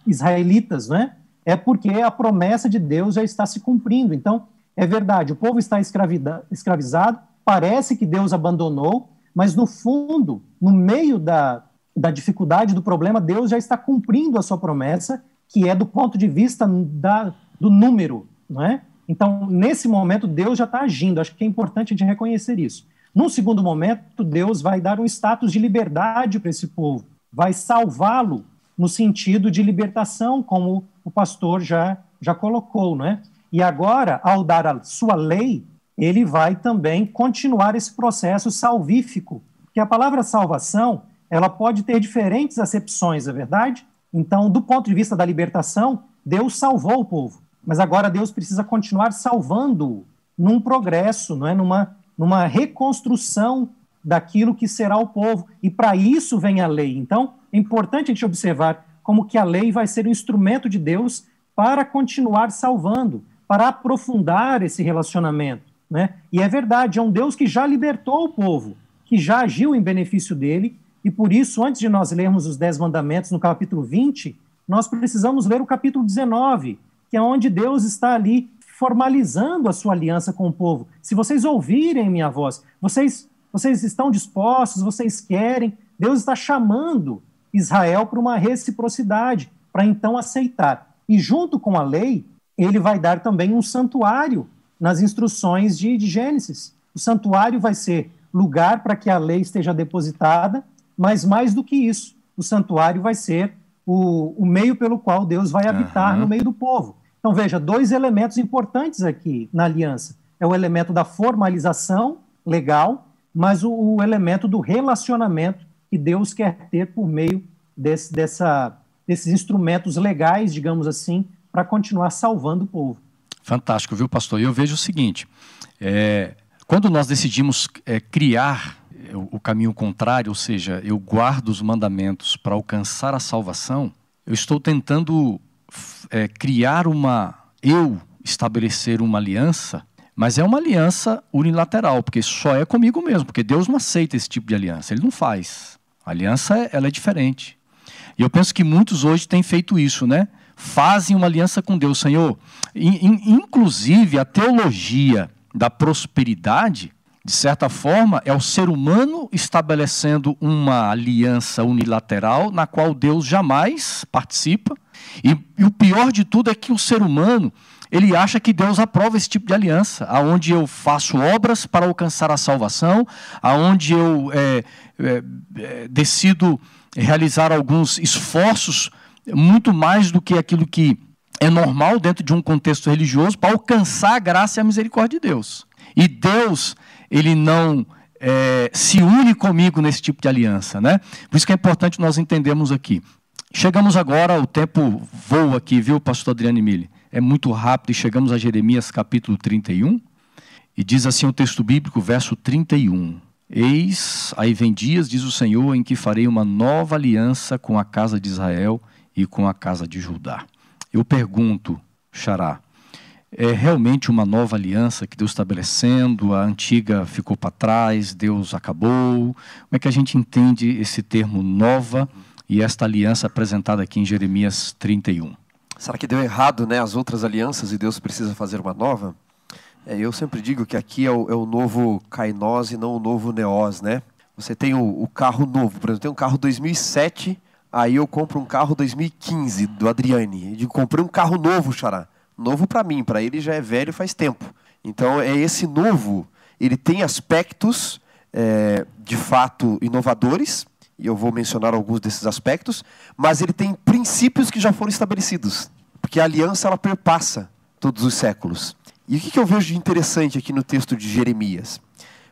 israelitas, né? É porque a promessa de Deus já está se cumprindo. Então, é verdade, o povo está escravizado, parece que Deus abandonou, mas no fundo, no meio da, da dificuldade, do problema, Deus já está cumprindo a sua promessa, que é do ponto de vista da, do número, não é? Então, nesse momento, Deus já está agindo. Acho que é importante de reconhecer isso. Num segundo momento, Deus vai dar um status de liberdade para esse povo, vai salvá-lo no sentido de libertação, como o pastor já, já colocou, não é? E agora, ao dar a sua lei, ele vai também continuar esse processo salvífico, que a palavra salvação ela pode ter diferentes acepções, é verdade? Então, do ponto de vista da libertação, Deus salvou o povo, mas agora Deus precisa continuar salvando num progresso, não é? numa, numa reconstrução daquilo que será o povo. E para isso vem a lei. Então, é importante a gente observar como que a lei vai ser um instrumento de Deus para continuar salvando, para aprofundar esse relacionamento. Né? E é verdade, é um Deus que já libertou o povo, que já agiu em benefício dele e por isso, antes de nós lermos os Dez Mandamentos no capítulo 20, nós precisamos ler o capítulo 19, que é onde Deus está ali formalizando a sua aliança com o povo. Se vocês ouvirem minha voz, vocês, vocês estão dispostos, vocês querem, Deus está chamando Israel para uma reciprocidade, para então aceitar. E junto com a lei, ele vai dar também um santuário nas instruções de, de Gênesis. O santuário vai ser lugar para que a lei esteja depositada mas mais do que isso, o santuário vai ser o, o meio pelo qual Deus vai habitar uhum. no meio do povo. Então, veja, dois elementos importantes aqui na aliança: é o elemento da formalização legal, mas o, o elemento do relacionamento que Deus quer ter por meio desse, dessa, desses instrumentos legais, digamos assim, para continuar salvando o povo. Fantástico, viu, pastor? E eu vejo o seguinte: é, quando nós decidimos é, criar o caminho contrário, ou seja, eu guardo os mandamentos para alcançar a salvação, eu estou tentando é, criar uma. Eu estabelecer uma aliança, mas é uma aliança unilateral, porque só é comigo mesmo, porque Deus não aceita esse tipo de aliança, Ele não faz. A aliança ela é diferente. E eu penso que muitos hoje têm feito isso, né? Fazem uma aliança com Deus, Senhor. Inclusive a teologia da prosperidade de certa forma, é o ser humano estabelecendo uma aliança unilateral na qual Deus jamais participa. E, e, o pior de tudo é que o ser humano ele acha que Deus aprova esse tipo de aliança, aonde eu faço obras para alcançar a salvação, aonde eu é, é, é, decido realizar alguns esforços muito mais do que aquilo que é normal dentro de um contexto religioso para alcançar a graça e a misericórdia de Deus. E Deus ele não é, se une comigo nesse tipo de aliança. Né? Por isso que é importante nós entendermos aqui. Chegamos agora, o tempo voa aqui, viu, pastor Adriano Mille? É muito rápido e chegamos a Jeremias capítulo 31. E diz assim o texto bíblico, verso 31. Eis, aí vem dias, diz o Senhor, em que farei uma nova aliança com a casa de Israel e com a casa de Judá. Eu pergunto, Xará, é realmente uma nova aliança que Deus está estabelecendo, a antiga ficou para trás, Deus acabou. Como é que a gente entende esse termo nova e esta aliança apresentada aqui em Jeremias 31? Será que deu errado né, as outras alianças e Deus precisa fazer uma nova? É, eu sempre digo que aqui é o, é o novo Kainós e não o novo Neós, né? Você tem o, o, carro novo, por exemplo, tem um carro 2007, aí eu compro um carro 2015 do Adriane. Eu digo, comprei um carro novo, Xará. Novo para mim, para ele já é velho faz tempo. Então é esse novo, ele tem aspectos é, de fato inovadores, e eu vou mencionar alguns desses aspectos, mas ele tem princípios que já foram estabelecidos, porque a aliança ela perpassa todos os séculos. E o que eu vejo de interessante aqui no texto de Jeremias?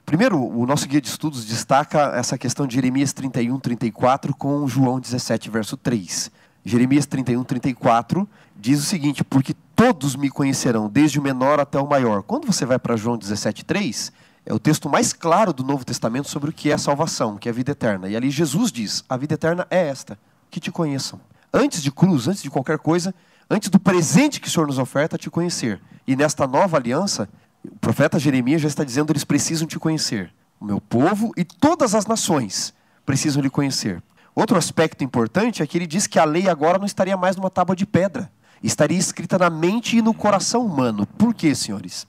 Primeiro, o nosso guia de estudos destaca essa questão de Jeremias 31, 34 com João 17, verso 3. Jeremias 31, 34 diz o seguinte: Porque todos me conhecerão, desde o menor até o maior. Quando você vai para João 17, 3, é o texto mais claro do Novo Testamento sobre o que é salvação, que é a vida eterna. E ali Jesus diz: a vida eterna é esta, que te conheçam. Antes de cruz, antes de qualquer coisa, antes do presente que o Senhor nos oferta, te conhecer. E nesta nova aliança, o profeta Jeremias já está dizendo: eles precisam te conhecer. O meu povo e todas as nações precisam lhe conhecer. Outro aspecto importante é que ele diz que a lei agora não estaria mais numa tábua de pedra, estaria escrita na mente e no coração humano. Por quê, senhores?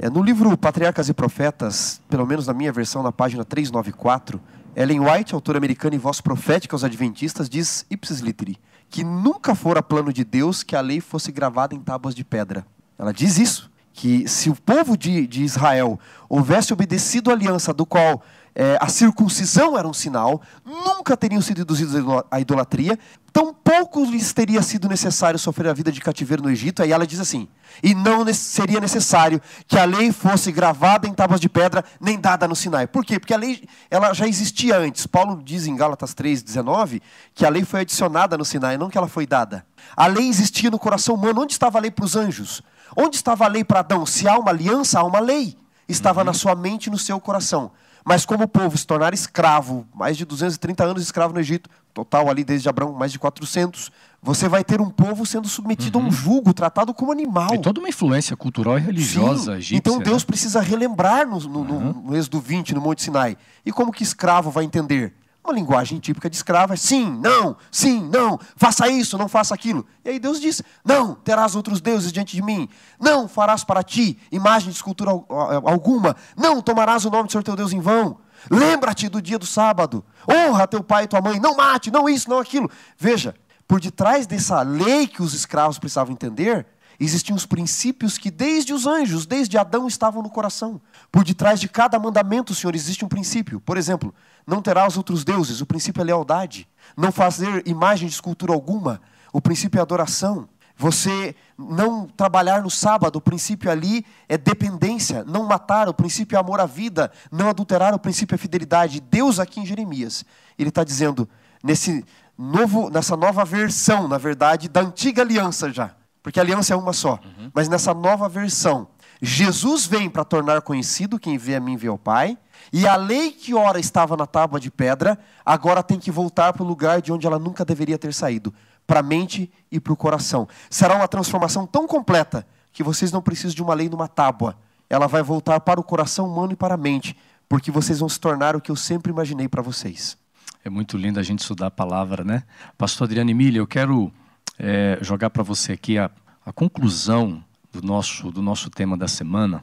É, no livro Patriarcas e Profetas, pelo menos na minha versão, na página 394, Ellen White, autora americana e voz profética aos adventistas, diz ipsis literi, que nunca fora plano de Deus que a lei fosse gravada em tábuas de pedra. Ela diz isso, que se o povo de, de Israel houvesse obedecido a aliança do qual é, a circuncisão era um sinal, nunca teriam sido induzidos à idolatria, tão pouco lhes teria sido necessário sofrer a vida de cativeiro no Egito. Aí ela diz assim: e não seria necessário que a lei fosse gravada em tábuas de pedra, nem dada no Sinai. Por quê? Porque a lei ela já existia antes. Paulo diz em Gálatas 3,19 que a lei foi adicionada no Sinai, não que ela foi dada. A lei existia no coração humano. Onde estava a lei para os anjos? Onde estava a lei para Adão? Se há uma aliança, há uma lei. Estava uhum. na sua mente e no seu coração. Mas como o povo se tornar escravo, mais de 230 anos escravo no Egito, total ali desde Abraão, mais de 400, você vai ter um povo sendo submetido uhum. a um uhum. jugo, tratado como animal. E toda uma influência cultural e religiosa Sim. egípcia. Então Deus né? precisa relembrar no, no, uhum. no, no Êxodo 20, no Monte Sinai. E como que escravo vai entender? Uma linguagem típica de escravo é sim, não, sim, não, faça isso, não faça aquilo. E aí Deus diz: não, terás outros deuses diante de mim, não farás para ti imagem de escultura alguma, não tomarás o nome do Senhor teu Deus em vão. Lembra-te do dia do sábado, honra teu pai e tua mãe, não mate, não isso, não aquilo. Veja, por detrás dessa lei que os escravos precisavam entender, existiam os princípios que desde os anjos, desde Adão, estavam no coração. Por detrás de cada mandamento, Senhor, existe um princípio. Por exemplo, não terás outros deuses, o princípio é lealdade. Não fazer imagem de escultura alguma, o princípio é adoração. Você não trabalhar no sábado, o princípio ali é dependência. Não matar, o princípio é amor à vida. Não adulterar, o princípio é fidelidade. Deus aqui em Jeremias, ele está dizendo, nesse novo, nessa nova versão, na verdade, da antiga aliança já porque a aliança é uma só. Uhum. Mas nessa nova versão, Jesus vem para tornar conhecido quem vê a mim vê o Pai, e a lei que ora estava na tábua de pedra, agora tem que voltar para o lugar de onde ela nunca deveria ter saído, para a mente e para o coração. Será uma transformação tão completa que vocês não precisam de uma lei numa tábua. Ela vai voltar para o coração humano e para a mente, porque vocês vão se tornar o que eu sempre imaginei para vocês. É muito lindo a gente estudar a palavra, né? Pastor Adriano Emília, eu quero é, jogar para você aqui a, a conclusão do nosso, do nosso tema da semana,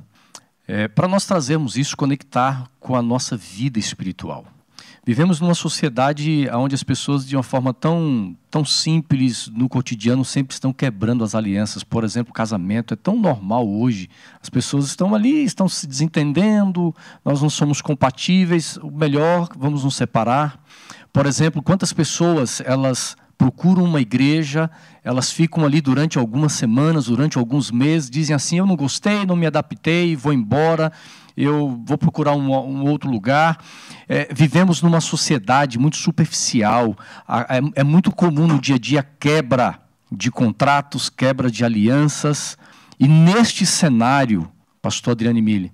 é, para nós trazermos isso, conectar com a nossa vida espiritual. Vivemos numa sociedade onde as pessoas, de uma forma tão, tão simples, no cotidiano, sempre estão quebrando as alianças. Por exemplo, casamento é tão normal hoje. As pessoas estão ali, estão se desentendendo, nós não somos compatíveis, o melhor, vamos nos separar. Por exemplo, quantas pessoas elas procuram uma igreja, elas ficam ali durante algumas semanas, durante alguns meses, dizem assim: eu não gostei, não me adaptei, vou embora, eu vou procurar um, um outro lugar. É, vivemos numa sociedade muito superficial, é, é muito comum no dia a dia quebra de contratos, quebra de alianças, e neste cenário, pastor Adriano Mille,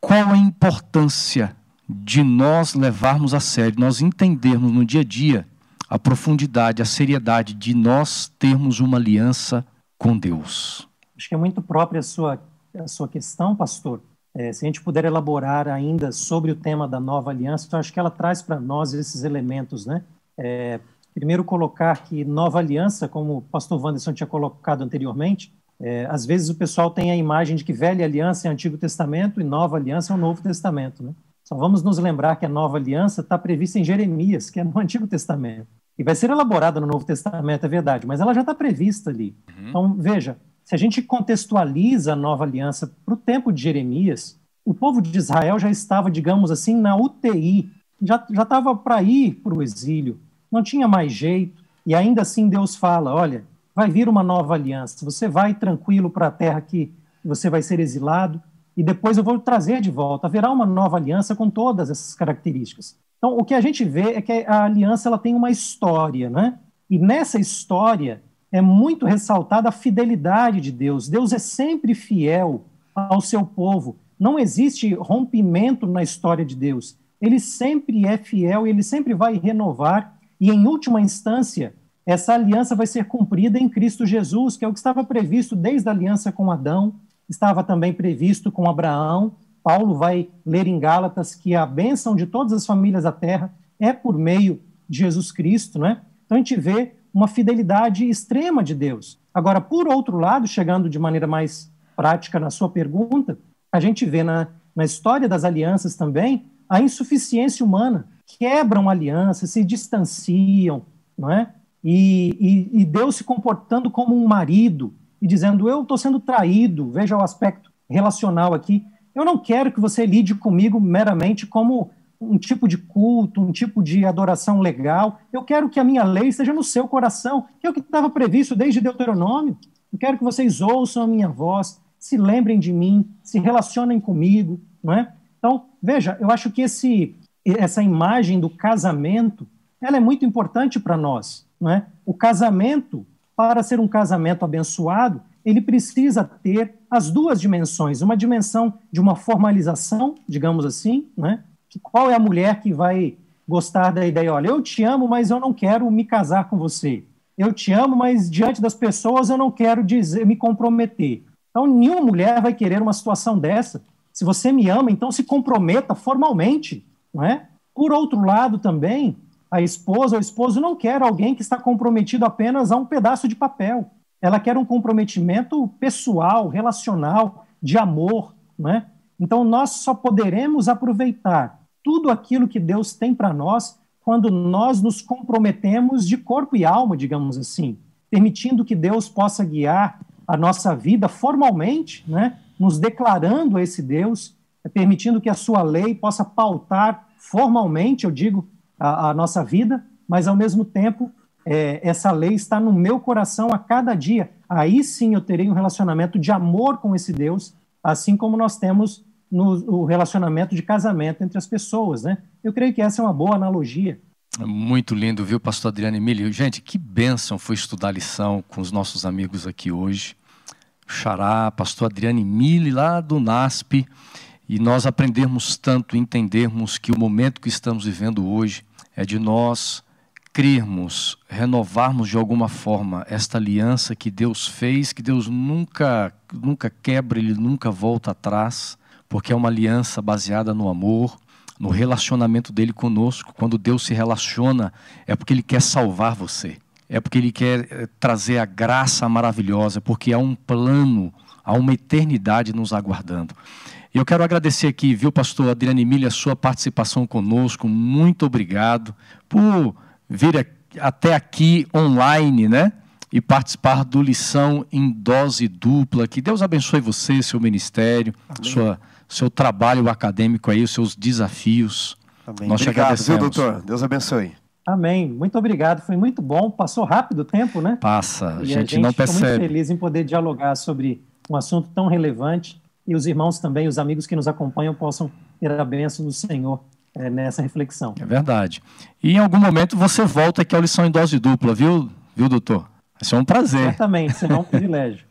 qual a importância de nós levarmos a sério, nós entendermos no dia a dia a profundidade, a seriedade de nós termos uma aliança com Deus. Acho que é muito própria a sua, a sua questão, pastor. É, se a gente puder elaborar ainda sobre o tema da nova aliança, então acho que ela traz para nós esses elementos, né? É, primeiro colocar que nova aliança, como o pastor Wanderson tinha colocado anteriormente, é, às vezes o pessoal tem a imagem de que velha aliança é Antigo Testamento e nova aliança é o Novo Testamento. Né? Só vamos nos lembrar que a nova aliança está prevista em Jeremias, que é no Antigo Testamento. E vai ser elaborada no Novo Testamento, é verdade, mas ela já está prevista ali. Uhum. Então, veja, se a gente contextualiza a nova aliança para o tempo de Jeremias, o povo de Israel já estava, digamos assim, na UTI, já estava para ir para o exílio, não tinha mais jeito, e ainda assim Deus fala: olha, vai vir uma nova aliança, você vai tranquilo para a terra que você vai ser exilado, e depois eu vou trazer de volta. Haverá uma nova aliança com todas essas características. Então, o que a gente vê é que a aliança ela tem uma história, né? E nessa história é muito ressaltada a fidelidade de Deus. Deus é sempre fiel ao seu povo. Não existe rompimento na história de Deus. Ele sempre é fiel e ele sempre vai renovar. E, em última instância, essa aliança vai ser cumprida em Cristo Jesus, que é o que estava previsto desde a aliança com Adão, estava também previsto com Abraão. Paulo vai ler em Gálatas que a bênção de todas as famílias da terra é por meio de Jesus Cristo, né? Então a gente vê uma fidelidade extrema de Deus. Agora, por outro lado, chegando de maneira mais prática na sua pergunta, a gente vê na, na história das alianças também a insuficiência humana. Quebram alianças, se distanciam, não é? E, e, e Deus se comportando como um marido e dizendo: Eu estou sendo traído. Veja o aspecto relacional aqui. Eu não quero que você lide comigo meramente como um tipo de culto, um tipo de adoração legal. Eu quero que a minha lei esteja no seu coração, que é o que estava previsto desde Deuteronômio. Eu quero que vocês ouçam a minha voz, se lembrem de mim, se relacionem comigo, não é? Então, veja, eu acho que esse, essa imagem do casamento, ela é muito importante para nós, não é? O casamento, para ser um casamento abençoado, ele precisa ter as duas dimensões, uma dimensão de uma formalização, digamos assim, né? Qual é a mulher que vai gostar da ideia, olha, eu te amo, mas eu não quero me casar com você. Eu te amo, mas diante das pessoas eu não quero dizer, me comprometer. Então, nenhuma mulher vai querer uma situação dessa. Se você me ama, então se comprometa formalmente, não é? Por outro lado, também, a esposa ou o esposo não quer alguém que está comprometido apenas a um pedaço de papel. Ela quer um comprometimento pessoal, relacional, de amor, não é? Então, nós só poderemos aproveitar tudo aquilo que Deus tem para nós quando nós nos comprometemos de corpo e alma, digamos assim, permitindo que Deus possa guiar a nossa vida formalmente, né, nos declarando a esse Deus, permitindo que a sua lei possa pautar formalmente, eu digo, a, a nossa vida, mas ao mesmo tempo é, essa lei está no meu coração a cada dia. Aí sim eu terei um relacionamento de amor com esse Deus, assim como nós temos no, relacionamento de casamento entre as pessoas, né? Eu creio que essa é uma boa analogia. Muito lindo, viu, pastor Adriano Emílio? Gente, que bênção foi estudar lição com os nossos amigos aqui hoje. Xará, pastor Adriano Emílio, lá do NASP. E nós aprendermos tanto, entendermos que o momento que estamos vivendo hoje é de nós crermos, renovarmos de alguma forma esta aliança que Deus fez, que Deus nunca, nunca quebra, Ele nunca volta atrás, porque é uma aliança baseada no amor, no relacionamento dele conosco. Quando Deus se relaciona, é porque Ele quer salvar você, é porque Ele quer eh, trazer a graça maravilhosa, porque há um plano, há uma eternidade nos aguardando. Eu quero agradecer aqui, viu, pastor Adriano Emília, a sua participação conosco. Muito obrigado por vir até aqui online, né? E participar do Lição em Dose Dupla. Que Deus abençoe você, seu ministério, sua seu trabalho acadêmico aí, os seus desafios. Amém. Nós obrigado, te viu, doutor? Deus abençoe. Amém. Muito obrigado. Foi muito bom. Passou rápido o tempo, né? Passa. A gente, a gente não percebe. muito feliz em poder dialogar sobre um assunto tão relevante e os irmãos também, os amigos que nos acompanham, possam ter a bênção do Senhor é, nessa reflexão. É verdade. E em algum momento você volta aqui ao lição em dose dupla, viu, viu, doutor? Vai ser um prazer. Certamente, será um privilégio.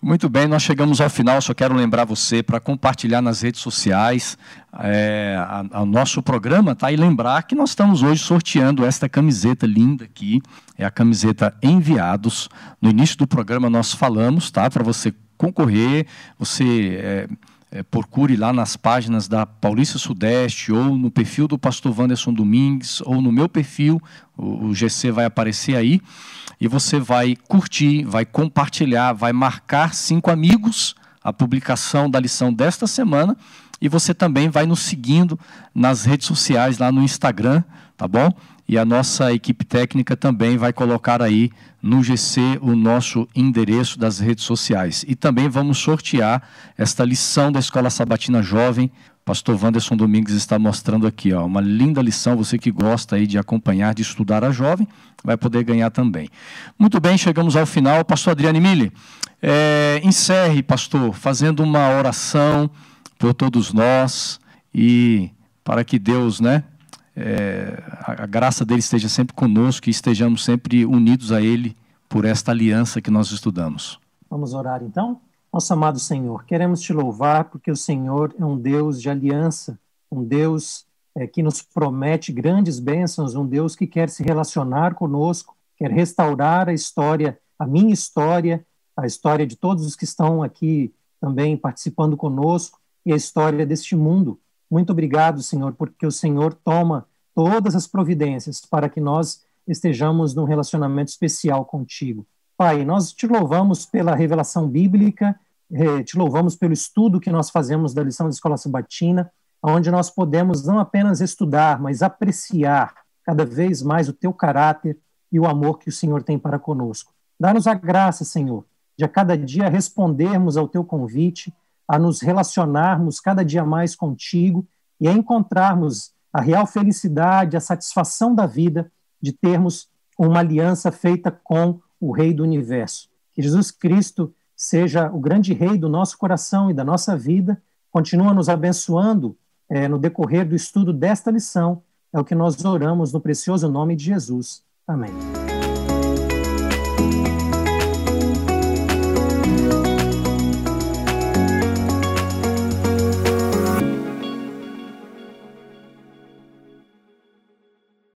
Muito bem, nós chegamos ao final. Só quero lembrar você para compartilhar nas redes sociais é, o nosso programa, tá? E lembrar que nós estamos hoje sorteando esta camiseta linda aqui. É a camiseta Enviados. No início do programa nós falamos, tá? Para você concorrer, você é, é, procure lá nas páginas da Paulista Sudeste ou no perfil do pastor Wanderson Domingues ou no meu perfil, o, o GC vai aparecer aí, e você vai curtir, vai compartilhar, vai marcar cinco amigos a publicação da lição desta semana e você também vai nos seguindo nas redes sociais lá no Instagram, tá bom? E a nossa equipe técnica também vai colocar aí no GC o nosso endereço das redes sociais. E também vamos sortear esta lição da Escola Sabatina Jovem. Pastor Wanderson Domingues está mostrando aqui, ó, uma linda lição. Você que gosta aí de acompanhar, de estudar a jovem, vai poder ganhar também. Muito bem, chegamos ao final. Pastor Adriane Mille, é, encerre, pastor, fazendo uma oração por todos nós e para que Deus, né, é, a graça dele esteja sempre conosco e estejamos sempre unidos a ele por esta aliança que nós estudamos. Vamos orar então? Nosso amado Senhor, queremos te louvar porque o Senhor é um Deus de aliança, um Deus é, que nos promete grandes bênçãos, um Deus que quer se relacionar conosco, quer restaurar a história, a minha história, a história de todos os que estão aqui também participando conosco e a história deste mundo. Muito obrigado, Senhor, porque o Senhor toma todas as providências para que nós estejamos num relacionamento especial contigo. Pai, nós te louvamos pela revelação bíblica, eh, te louvamos pelo estudo que nós fazemos da lição da Escola Sabatina, onde nós podemos não apenas estudar, mas apreciar cada vez mais o teu caráter e o amor que o Senhor tem para conosco. Dá-nos a graça, Senhor, de a cada dia respondermos ao teu convite a nos relacionarmos cada dia mais contigo e a encontrarmos a real felicidade, a satisfação da vida de termos uma aliança feita com o Rei do Universo. Que Jesus Cristo seja o grande Rei do nosso coração e da nossa vida, continua nos abençoando é, no decorrer do estudo desta lição. É o que nós oramos no precioso nome de Jesus. Amém.